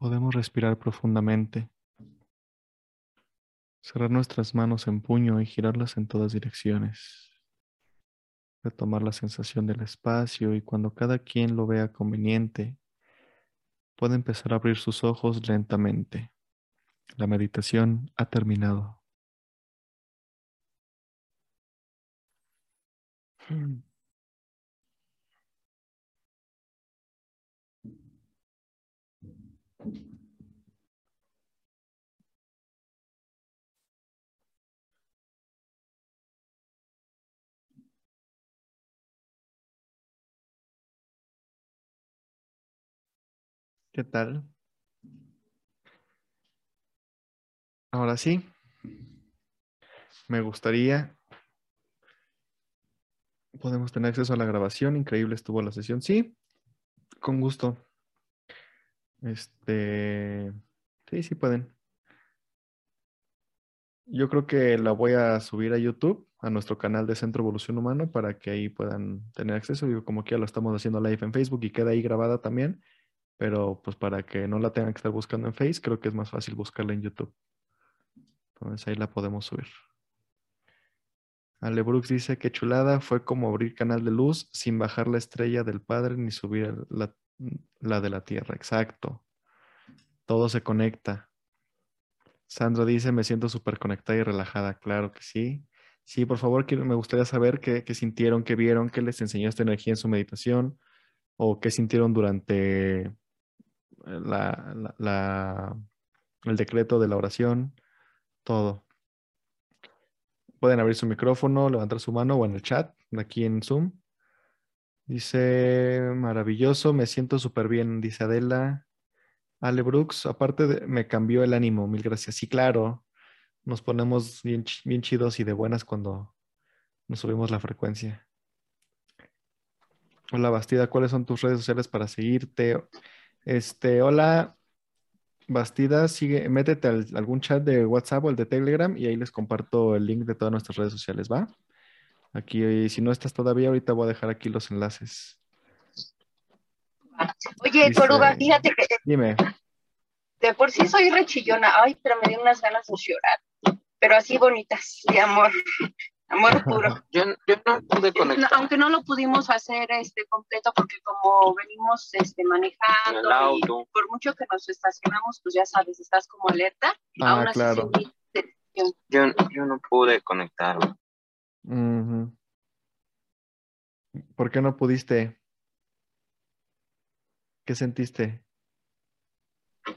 Podemos respirar profundamente, cerrar nuestras manos en puño y girarlas en todas direcciones. Retomar la sensación del espacio y cuando cada quien lo vea conveniente, puede empezar a abrir sus ojos lentamente. La meditación ha terminado. Hmm. ¿Qué tal? Ahora sí, me gustaría. Podemos tener acceso a la grabación. Increíble estuvo la sesión. Sí, con gusto. Este, sí, sí pueden. Yo creo que la voy a subir a YouTube, a nuestro canal de Centro Evolución Humano, para que ahí puedan tener acceso. Yo como que ya lo estamos haciendo live en Facebook y queda ahí grabada también pero pues para que no la tengan que estar buscando en Face, creo que es más fácil buscarla en YouTube. Entonces ahí la podemos subir. Ale Brooks dice que chulada fue como abrir canal de luz sin bajar la estrella del Padre ni subir la, la de la Tierra. Exacto. Todo se conecta. Sandra dice, me siento súper conectada y relajada. Claro que sí. Sí, por favor, me gustaría saber qué, qué, sintieron, qué vieron, qué les enseñó esta energía en su meditación o qué sintieron durante el decreto de la oración, todo. Pueden abrir su micrófono, levantar su mano o en el chat, aquí en Zoom. Dice, maravilloso, me siento súper bien, dice Adela. Ale Brooks, aparte me cambió el ánimo, mil gracias. Sí, claro, nos ponemos bien, bien chidos y de buenas cuando nos subimos la frecuencia. Hola Bastida, ¿cuáles son tus redes sociales para seguirte? Este, hola, Bastida, sigue, métete a algún chat de WhatsApp o el de Telegram y ahí les comparto el link de todas nuestras redes sociales, ¿va? Aquí, si no estás todavía, ahorita voy a dejar aquí los enlaces. Oye, Coruga, fíjate que. Dime. De por sí soy rechillona. Ay, pero me dio unas ganas de llorar. Pero así bonitas, de amor. Amor puro. Yo, no pude conectar. aunque no lo pudimos hacer este completo porque como venimos este manejando y por mucho que nos estacionamos, pues ya sabes, estás como alerta. Ah, claro. yo, yo no pude conectar. ¿Por qué no pudiste? ¿Qué sentiste?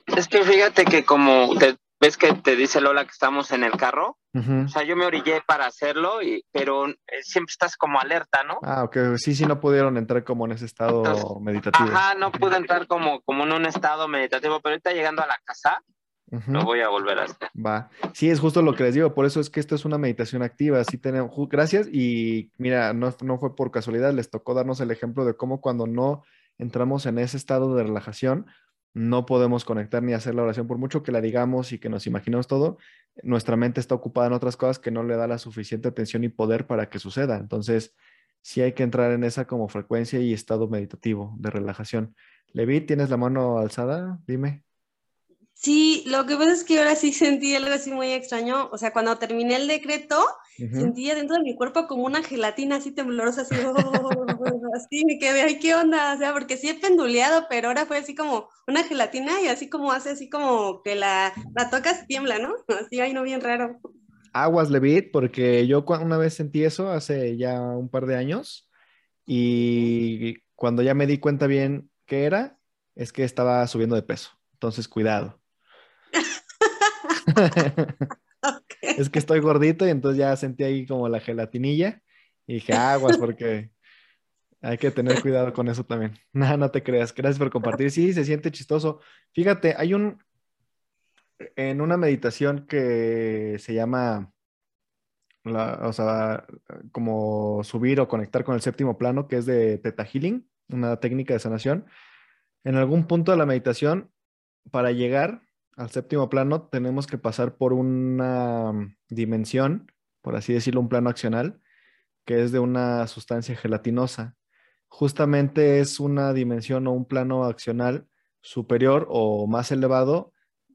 Es que fíjate que como ves que te dice Lola que estamos en el carro, o sea, yo me orillé para hacerlo, y, pero eh, siempre estás como alerta, ¿no? Ah, ok, sí, sí, no pudieron entrar como en ese estado meditativo. Ajá, no pude entrar como, como en un estado meditativo, pero ahorita llegando a la casa, lo voy a volver a hacer. Va, sí, es justo lo que les digo, por eso es que esto es una meditación activa, sí tenemos, gracias, y mira, no, no fue por casualidad, les tocó darnos el ejemplo de cómo cuando no entramos en ese estado de relajación, no podemos conectar ni hacer la oración por mucho que la digamos y que nos imaginemos todo, nuestra mente está ocupada en otras cosas que no le da la suficiente atención y poder para que suceda. Entonces, sí hay que entrar en esa como frecuencia y estado meditativo de relajación. Levi, ¿tienes la mano alzada? Dime. Sí, lo que pasa es que ahora sí sentí algo así muy extraño. O sea, cuando terminé el decreto, sentía dentro de mi cuerpo como una gelatina así temblorosa, así, oh, así me quedé, ay, ¿qué onda? O sea, porque sí he penduleado, pero ahora fue así como una gelatina y así como hace así como que la, la tocas tiembla, ¿no? Así, ay, no, bien raro. Aguas, Levit, porque yo una vez sentí eso hace ya un par de años y cuando ya me di cuenta bien qué era, es que estaba subiendo de peso. Entonces, cuidado. Es que estoy gordito y entonces ya sentí ahí como la gelatinilla y dije, aguas, porque hay que tener cuidado con eso también. Nada, no te creas. Gracias por compartir. Sí, se siente chistoso. Fíjate, hay un, en una meditación que se llama, o sea, como subir o conectar con el séptimo plano, que es de Theta Healing, una técnica de sanación. En algún punto de la meditación, para llegar al séptimo plano tenemos que pasar por una mm, dimensión, por así decirlo, un plano accional, que es de una sustancia gelatinosa. Justamente es una dimensión o un plano accional superior o más elevado,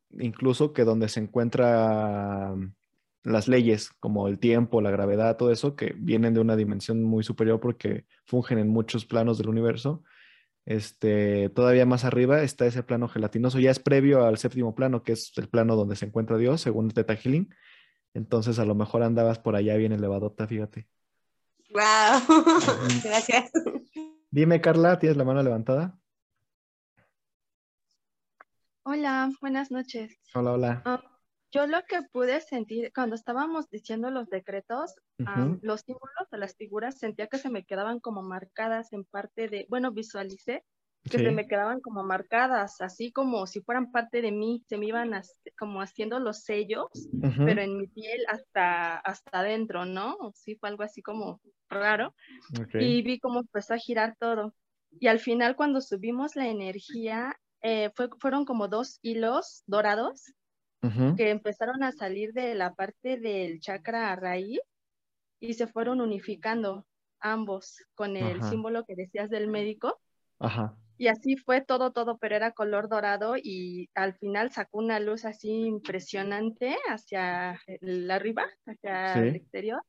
incluso que donde se encuentran las leyes, como el tiempo, la gravedad, todo eso, que vienen de una dimensión muy superior porque fungen en muchos planos del universo. Este, todavía más arriba está ese plano gelatinoso, ya es previo al séptimo plano, que es el plano donde se encuentra Dios, según Teta Healing. Entonces, a lo mejor andabas por allá bien elevadota, fíjate. Wow, gracias. Dime, Carla, ¿tienes la mano levantada? Hola, buenas noches. Hola, hola. Ah, yo lo que pude sentir cuando estábamos diciendo los decretos, los símbolos de las figuras, sentía que se me quedaban como marcadas en parte de, bueno, visualicé que se me quedaban como marcadas, así como si fueran parte de mí, se me iban como haciendo los sellos, pero en mi piel hasta, hasta adentro, ¿no? Sí, fue algo así como raro. Y vi cómo empezó a girar todo. Y al final, cuando subimos la energía, eh, fueron como dos hilos dorados que empezaron a salir de la parte del chakra raíz y se fueron unificando ambos con el símbolo que decías del médico. Y así fue todo, todo, pero era color dorado y al final sacó una luz así impresionante hacia el arriba, hacia el exterior.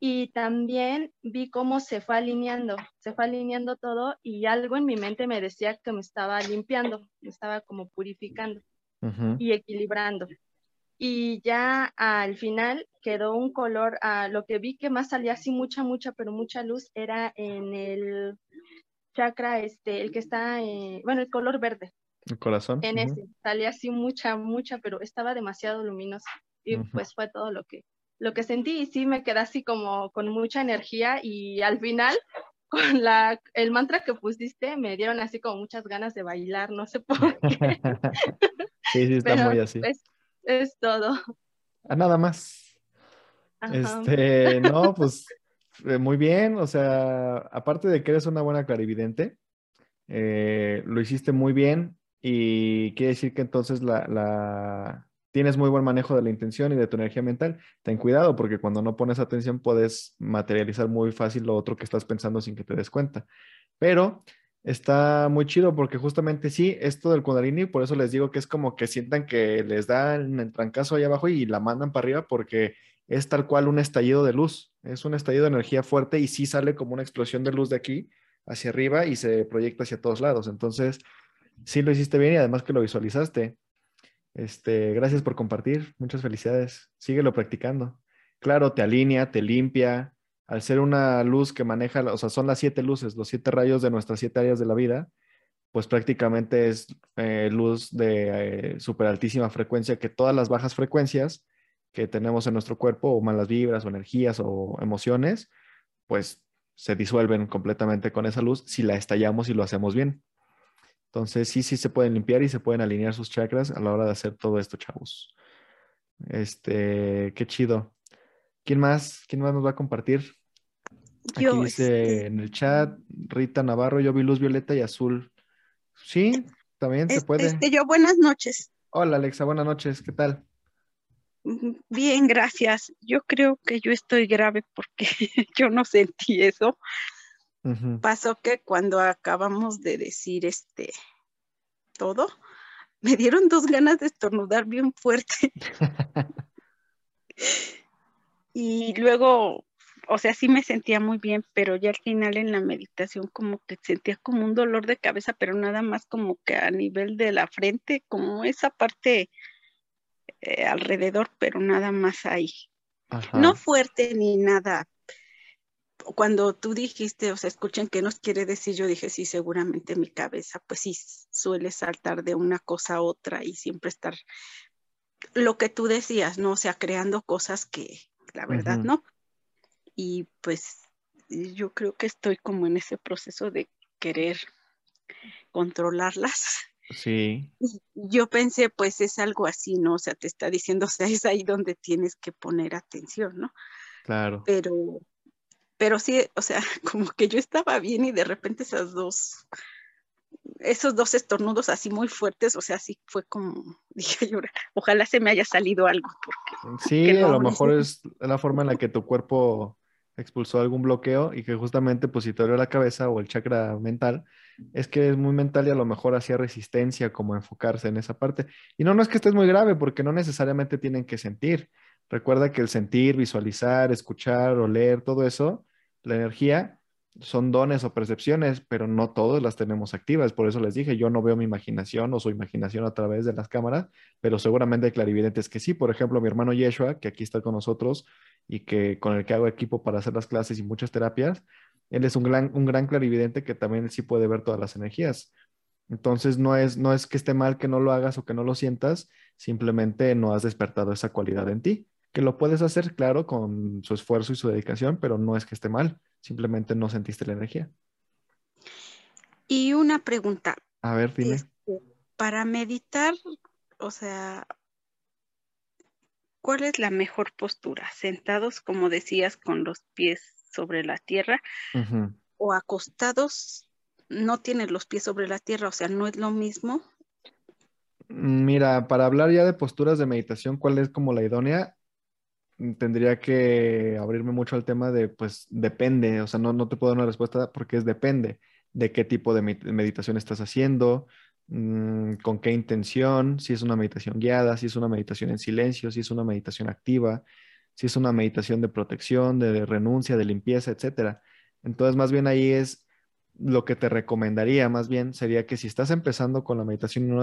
Y también vi cómo se fue alineando, se fue alineando todo y algo en mi mente me decía que me estaba limpiando, me estaba como purificando y equilibrando. Y ya al final quedó un color, a lo que vi que más salía así mucha, mucha, pero mucha luz era en el chakra, este, el que está, bueno, el color verde. El corazón. En ese, salía así mucha, mucha, pero estaba demasiado luminoso. Y pues fue todo lo que, lo que sentí y sí me quedé así como con mucha energía y al final con la, el mantra que pusiste me dieron así como muchas ganas de bailar, no sé por qué. Sí, sí, está muy así. Es todo. Ah, nada más. Este, no, pues eh, muy bien, o sea, aparte de que eres una buena clarividente, eh, lo hiciste muy bien y quiere decir que entonces la, la, tienes muy buen manejo de la intención y de tu energía mental. Ten cuidado porque cuando no pones atención puedes materializar muy fácil lo otro que estás pensando sin que te des cuenta. Pero Está muy chido porque justamente sí, esto del Kundalini, por eso les digo que es como que sientan que les dan el trancazo ahí abajo y la mandan para arriba porque es tal cual un estallido de luz, es un estallido de energía fuerte y sí sale como una explosión de luz de aquí hacia arriba y se proyecta hacia todos lados. Entonces, sí lo hiciste bien y además que lo visualizaste. Este, gracias por compartir, muchas felicidades. Síguelo practicando. Claro, te alinea, te limpia, al ser una luz que maneja, o sea, son las siete luces, los siete rayos de nuestras siete áreas de la vida, pues prácticamente es eh, luz de eh, super altísima frecuencia que todas las bajas frecuencias que tenemos en nuestro cuerpo, o malas vibras, o energías, o emociones, pues se disuelven completamente con esa luz si la estallamos y lo hacemos bien. Entonces, sí, sí se pueden limpiar y se pueden alinear sus chakras a la hora de hacer todo esto, chavos. Este, qué chido. ¿Quién más? ¿Quién más nos va a compartir? Aquí dice este en el chat, Rita Navarro, yo vi luz violeta y azul. Sí, también se puede. Este, yo, buenas noches. Hola Alexa, buenas noches, ¿qué tal? Bien, gracias. Yo creo que yo estoy grave porque yo no sentí eso. Pasó que cuando acabamos de decir este todo, me dieron dos ganas de estornudar bien fuerte. Y luego, o sea, sí me sentía muy bien, pero ya al final en la meditación como que sentía como un dolor de cabeza, pero nada más como que a nivel de la frente, como esa parte eh, alrededor, pero nada más ahí. No fuerte ni nada. Cuando tú dijiste, o sea, escuchen qué nos quiere decir, yo dije, sí, seguramente mi cabeza, pues sí, suele saltar de una cosa a otra y siempre estar lo que tú decías, ¿no? O sea, creando cosas que, la verdad, ¿no? Y pues yo creo que estoy como en ese proceso de querer controlarlas. Sí. Yo pensé, pues es algo así, ¿no? O sea, te está diciendo, o sea, es ahí donde tienes que poner atención, ¿no? Claro. Pero, pero sí, o sea, como que yo estaba bien y de repente esas dos esos dos estornudos así muy fuertes, o sea, sí fue como, dije yo, ojalá se me haya salido algo. sí, a lo mejor es la forma en la que tu cuerpo expulsó algún bloqueo y que justamente pues si te la cabeza o el chakra mental, es que es muy mental y a lo mejor hacía resistencia como enfocarse en esa parte. Y no, no es que estés muy grave porque no necesariamente tienen que sentir. Recuerda que el sentir, visualizar, escuchar, oler, todo eso, la energía, son dones o percepciones, pero no todas las tenemos activas. Por eso les dije, yo no veo mi imaginación o su imaginación a través de las cámaras, pero seguramente hay clarividentes que sí. Por ejemplo, mi hermano Yeshua, que aquí está con nosotros y que con el que hago equipo para hacer las clases y muchas terapias, él es un gran, un gran clarividente que también sí puede ver todas las energías. Entonces no es, no es que esté mal que no lo hagas o que no lo sientas, simplemente no has despertado esa cualidad en ti. Que lo puedes hacer, claro, con su esfuerzo y su dedicación, pero no es que esté mal simplemente no sentiste la energía. Y una pregunta. A ver, dime. Este, para meditar, o sea, ¿cuál es la mejor postura? ¿Sentados, como decías, con los pies sobre la tierra? ¿O acostados, no tienes los pies sobre la tierra? O sea, ¿no es lo mismo? Mira, para hablar ya de posturas de meditación, ¿cuál es como la idónea? Tendría que abrirme mucho al tema de, pues depende, o sea, no, no te puedo dar una respuesta porque es depende de qué tipo de meditación estás haciendo, mm, con qué intención, si es una meditación guiada, si es una meditación en silencio, si es una meditación activa, si es una meditación de protección, de, renuncia, de limpieza, etcétera. Entonces, más bien ahí es lo que te recomendaría, más bien sería que si estás empezando con la meditación y no,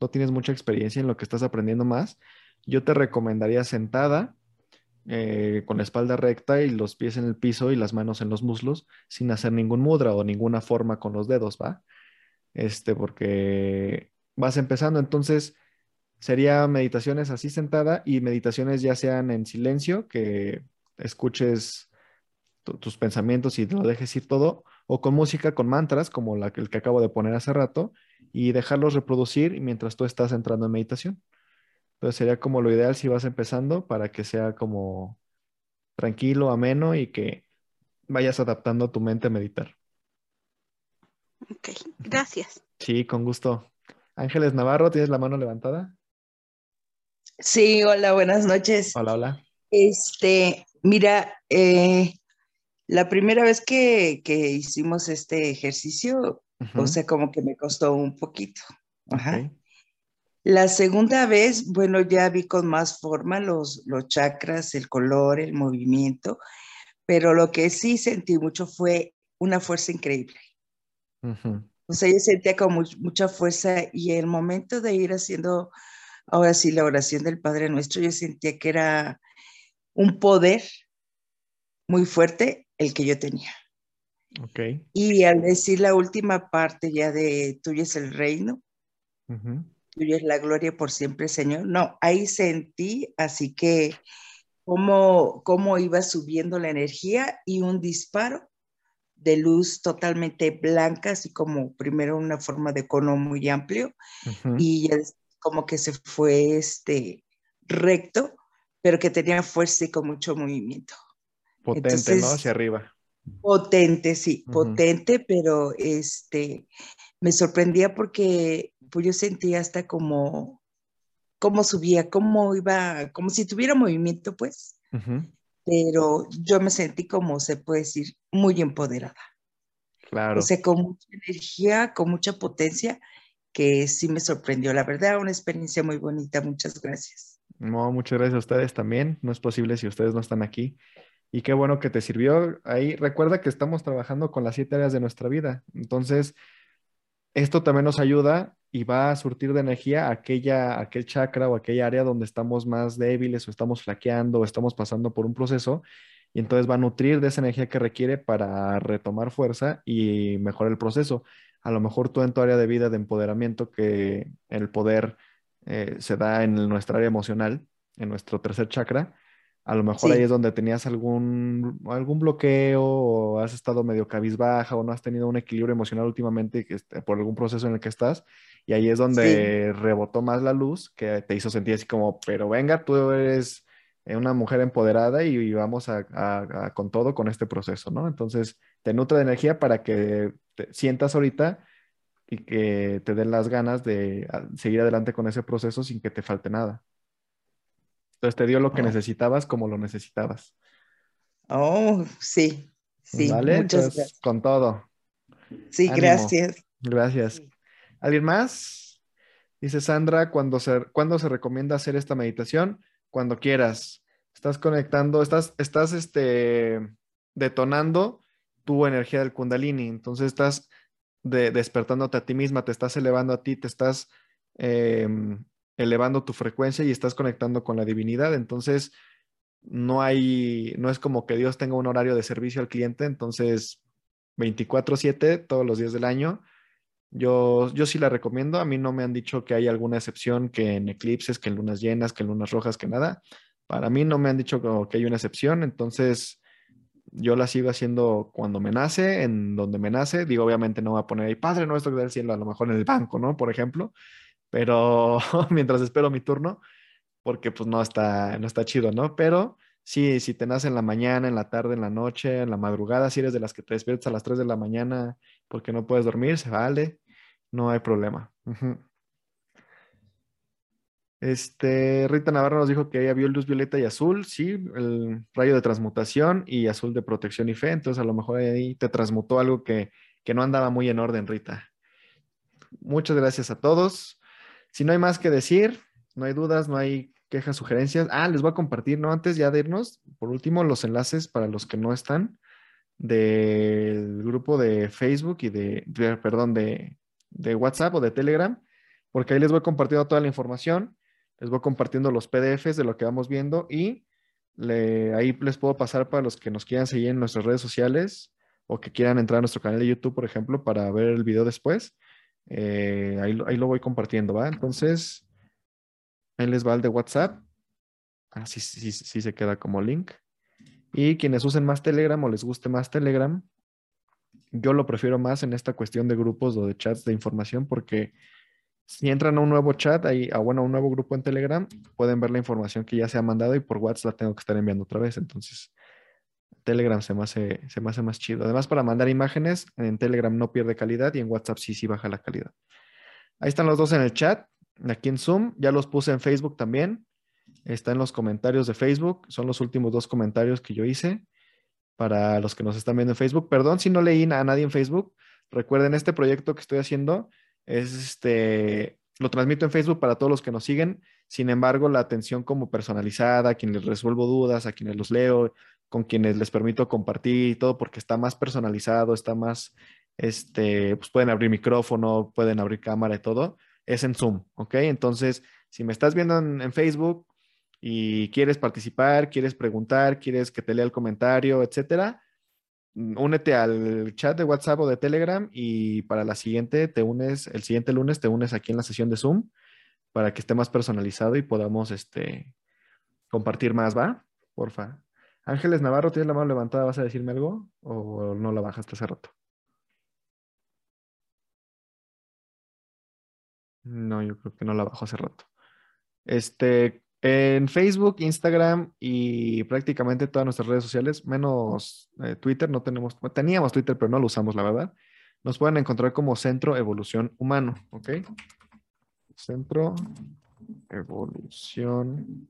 no tienes mucha experiencia en lo que estás aprendiendo más, yo te recomendaría sentada, eh, con la espalda recta y los pies en el piso y las manos en los muslos sin hacer ningún mudra o ninguna forma con los dedos, ¿va? Este, porque vas empezando, entonces sería meditaciones así sentada y meditaciones ya sean en silencio, que escuches tus pensamientos y lo dejes ir todo, o con música, con mantras, como el que acabo de poner hace rato, y dejarlos reproducir mientras tú estás entrando en meditación. Entonces sería como lo ideal si vas empezando para que sea como tranquilo, ameno y que vayas adaptando tu mente a meditar. Ok, gracias. Sí, con gusto. Ángeles Navarro, ¿tienes la mano levantada? Sí, hola, buenas noches. Hola, hola. Este, mira, eh, la primera vez que, hicimos este ejercicio, o sea, como que me costó un poquito. Ajá. La segunda vez, bueno, ya vi con más forma los, los chakras, el color, el movimiento, pero lo que sí sentí mucho fue una fuerza increíble. O sea, yo sentía como mucha fuerza y el momento de ir haciendo, ahora sí, la oración del Padre Nuestro, yo sentía que era un poder muy fuerte el que yo tenía. Okay. Y al decir la última parte ya de tuyo es el reino, tuya es la gloria por siempre, Señor. No, ahí sentí, así que cómo, cómo iba subiendo la energía y un disparo de luz totalmente blanca, así como primero una forma de cono muy amplio y ya como que se fue este recto, pero que tenía fuerza y con mucho movimiento. Potente, ¿no? Hacia arriba. Potente, sí, potente, pero este me sorprendía porque pues yo sentía hasta como, cómo subía, cómo iba, como si tuviera movimiento, pues. Pero yo me sentí como se puede decir, muy empoderada. Claro. O sea, con mucha energía, con mucha potencia, que sí me sorprendió. La verdad, una experiencia muy bonita. Muchas gracias. No, muchas gracias a ustedes también. No es posible si ustedes no están aquí. Y qué bueno que te sirvió. Ahí recuerda que estamos trabajando con las siete áreas de nuestra vida. Entonces, esto también nos ayuda y va a surtir de energía aquella, aquel chakra o aquella área donde estamos más débiles o estamos flaqueando o estamos pasando por un proceso y entonces va a nutrir de esa energía que requiere para retomar fuerza y mejorar el proceso. A lo mejor tú en tu área de vida de empoderamiento, que el poder eh, se da en nuestra área emocional, en nuestro tercer chakra, a lo mejor ahí es donde tenías algún, algún bloqueo o has estado medio cabizbaja o no has tenido un equilibrio emocional últimamente este, por algún proceso en el que estás. Y ahí es donde rebotó más la luz que te hizo sentir así como, pero venga, tú eres una mujer empoderada y, vamos a, con todo con este proceso, ¿no? Entonces, te nutre de energía para que te sientas ahorita y que te den las ganas de seguir adelante con ese proceso sin que te falte nada. Entonces te dio lo que necesitabas como lo necesitabas. Oh, sí, sí. Vale, muchas gracias. con todo. Sí, gracias. Gracias. ¿Alguien más? Dice Sandra, ¿cuándo se, ¿cuándo se recomienda hacer esta meditación? Cuando quieras. Estás conectando, estás, estás este, detonando tu energía del kundalini. Entonces estás despertándote a ti misma, te estás elevando a ti, te estás em, elevando tu frecuencia y estás conectando con la divinidad. Entonces, no hay, no es como que Dios tenga un horario de servicio al cliente, entonces 24/7 todos los días del año. Yo, yo sí la recomiendo. A mí no me han dicho que hay alguna excepción que en eclipses, que en lunas llenas, que en lunas rojas, que nada. Para mí no me han dicho que hay una excepción, entonces yo la sigo haciendo cuando me nace, en donde me nace. Digo, obviamente no voy a poner ahí, Padre nuestro que del cielo, a lo mejor en el banco, ¿no? Por ejemplo. Pero mientras espero mi turno, porque pues no está, no está chido, ¿no? Pero sí, si te nace en la mañana, en la tarde, en la noche, en la madrugada, si eres de las que te despiertas a las 3 de la mañana porque no puedes dormir, se vale, no hay problema. Este, Rita Navarro nos dijo que ella vio luz violeta y azul, sí, el rayo de transmutación y azul de protección y fe, entonces a lo mejor ahí te transmutó algo que, que no andaba muy en orden, Rita. Muchas gracias a todos. Si no hay más que decir, no hay dudas, no hay quejas, sugerencias. Ah, les voy a compartir, ¿no? Antes ya de irnos, por último, los enlaces para los que no están del grupo de Facebook y de, perdón, de, de WhatsApp o de Telegram, porque ahí les voy compartiendo toda la información les voy compartiendo los PDFs de lo que vamos viendo y ahí les puedo pasar para los que nos quieran seguir en nuestras redes sociales o que quieran entrar a nuestro canal de YouTube, por ejemplo, para ver el video después. Eh, ahí, lo voy compartiendo, ¿va? Entonces, ahí les va el de WhatsApp. Ah, sí, sí, sí se queda como link. Y quienes usen más Telegram o les guste más Telegram, yo lo prefiero más en esta cuestión de grupos o de chats de información porque si entran a un nuevo chat, ahí, a, bueno, a un nuevo grupo en Telegram, pueden ver la información que ya se ha mandado y por WhatsApp la tengo que estar enviando otra vez. Entonces, Telegram se me hace, se me hace más chido. Además, para mandar imágenes, en Telegram no pierde calidad y en WhatsApp sí, sí baja la calidad. Ahí están los dos en el chat, aquí en Zoom. Ya los puse en Facebook también. Está en los comentarios de Facebook. Son los últimos dos comentarios que yo hice para los que nos están viendo en Facebook. Perdón si no leí a nadie en Facebook. Recuerden, este proyecto que estoy haciendo es este, lo transmito en Facebook para todos los que nos siguen. Sin embargo, la atención como personalizada, a quienes resuelvo dudas, a quienes los leo, con quienes les permito compartir y todo, porque está más personalizado, está más, este, pues pueden abrir micrófono, pueden abrir cámara y todo, es en Zoom, ¿ok? Entonces, si me estás viendo en Facebook y quieres participar, quieres preguntar, quieres que te lea el comentario, etcétera, únete al chat de WhatsApp o de Telegram y para la siguiente te unes, el siguiente lunes te unes aquí en la sesión de Zoom para que esté más personalizado y podamos este, compartir más, ¿va? Porfa. Ángeles Navarro, ¿tienes la mano levantada? ¿Vas a decirme algo o no la bajaste hace rato? No, yo creo que no la bajo hace rato. Este, en Facebook, Instagram y prácticamente todas nuestras redes sociales, menos eh, Twitter, no tenemos, teníamos Twitter, pero no lo usamos, la verdad. Nos pueden encontrar como Centro Evolución Humano, ¿ok? Centro Evolución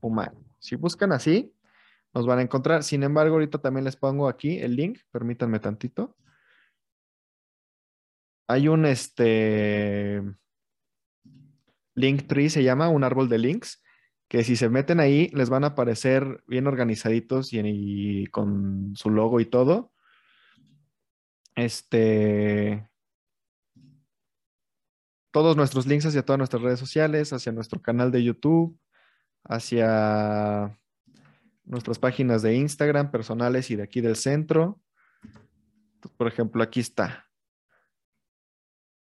Humano. Si buscan así, nos van a encontrar. Sin embargo, ahorita también les pongo aquí el link, permítanme tantito. Hay un este link tree, se llama, un árbol de links que si se meten ahí les van a aparecer bien organizaditos y, con su logo y todo. Este, todos nuestros links hacia todas nuestras redes sociales, hacia nuestro canal de YouTube, hacia nuestras páginas de Instagram personales y de aquí del centro. Por ejemplo, aquí está.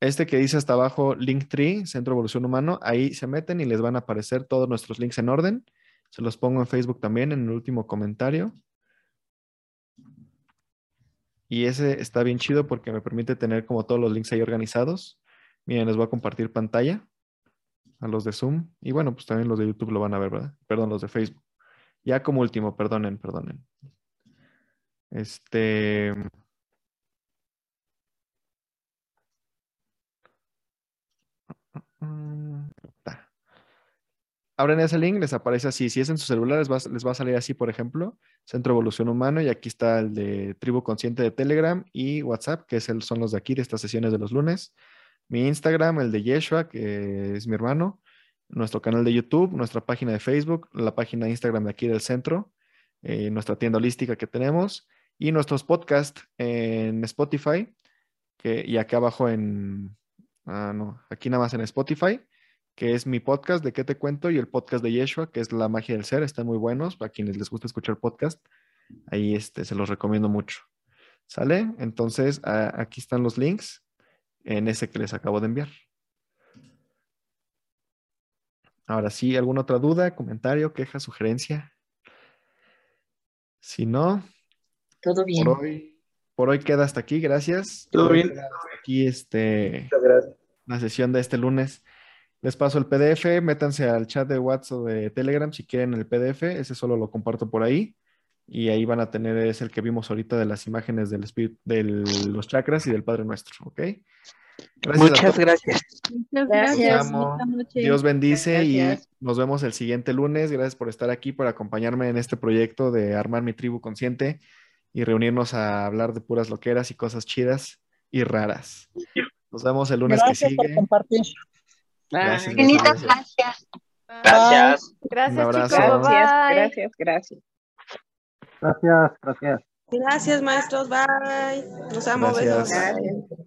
Este que dice hasta abajo Linktree, Centro de Evolución Humano, ahí se meten y les van a aparecer todos nuestros links en orden. Se los pongo en Facebook también en el último comentario. Y ese está bien chido porque me permite tener como todos los links ahí organizados. Miren, les voy a compartir pantalla a los de Zoom. Y bueno, pues también los de YouTube lo van a ver, ¿verdad? Perdón, los de Facebook. Ya como último, perdonen, perdonen. Este... abren ese link, les aparece así. Si es en su celular, les va, a salir así, por ejemplo, Centro Evolución Humano, y aquí está el de Tribu Consciente de Telegram y WhatsApp, que son los de aquí, de estas sesiones de los lunes. Mi Instagram, el de Yeshua, que es mi hermano, nuestro canal de YouTube, nuestra página de Facebook, la página de Instagram de aquí del centro, eh, nuestra tienda holística que tenemos y nuestros podcasts en Spotify, que, y acá abajo en, ah, no, aquí nada más en Spotify, que es mi podcast de qué te cuento y el podcast de Yeshua, que es La magia del ser, están muy buenos para quienes les gusta escuchar podcast. Ahí este, se los recomiendo mucho. ¿Sale? Entonces, aquí están los links en ese que les acabo de enviar. Ahora sí, ¿alguna otra duda, comentario, queja, sugerencia? Si no, todo bien. Por hoy, queda hasta aquí, gracias. Todo bien. aquí este, la sesión de este lunes. Les paso el PDF, métanse al chat de WhatsApp o de Telegram si quieren el PDF, ese solo lo comparto por ahí. Y ahí van a tener, es el que vimos ahorita de las imágenes del espíritu, de los chakras y del Padre Nuestro, ¿ok? Muchas gracias. Muchas gracias. Dios bendice y nos vemos el siguiente lunes. Gracias por estar aquí, por acompañarme en este proyecto de armar mi tribu consciente y reunirnos a hablar de puras loqueras y cosas chidas y raras. Nos vemos el lunes que sigue. Por compartir. Gracias. Infinitas gracias. Gracias. Gracias, chicos. Gracias, gracias. Gracias, gracias. Gracias, maestros. Bye. Nos amo. Gracias. Besos.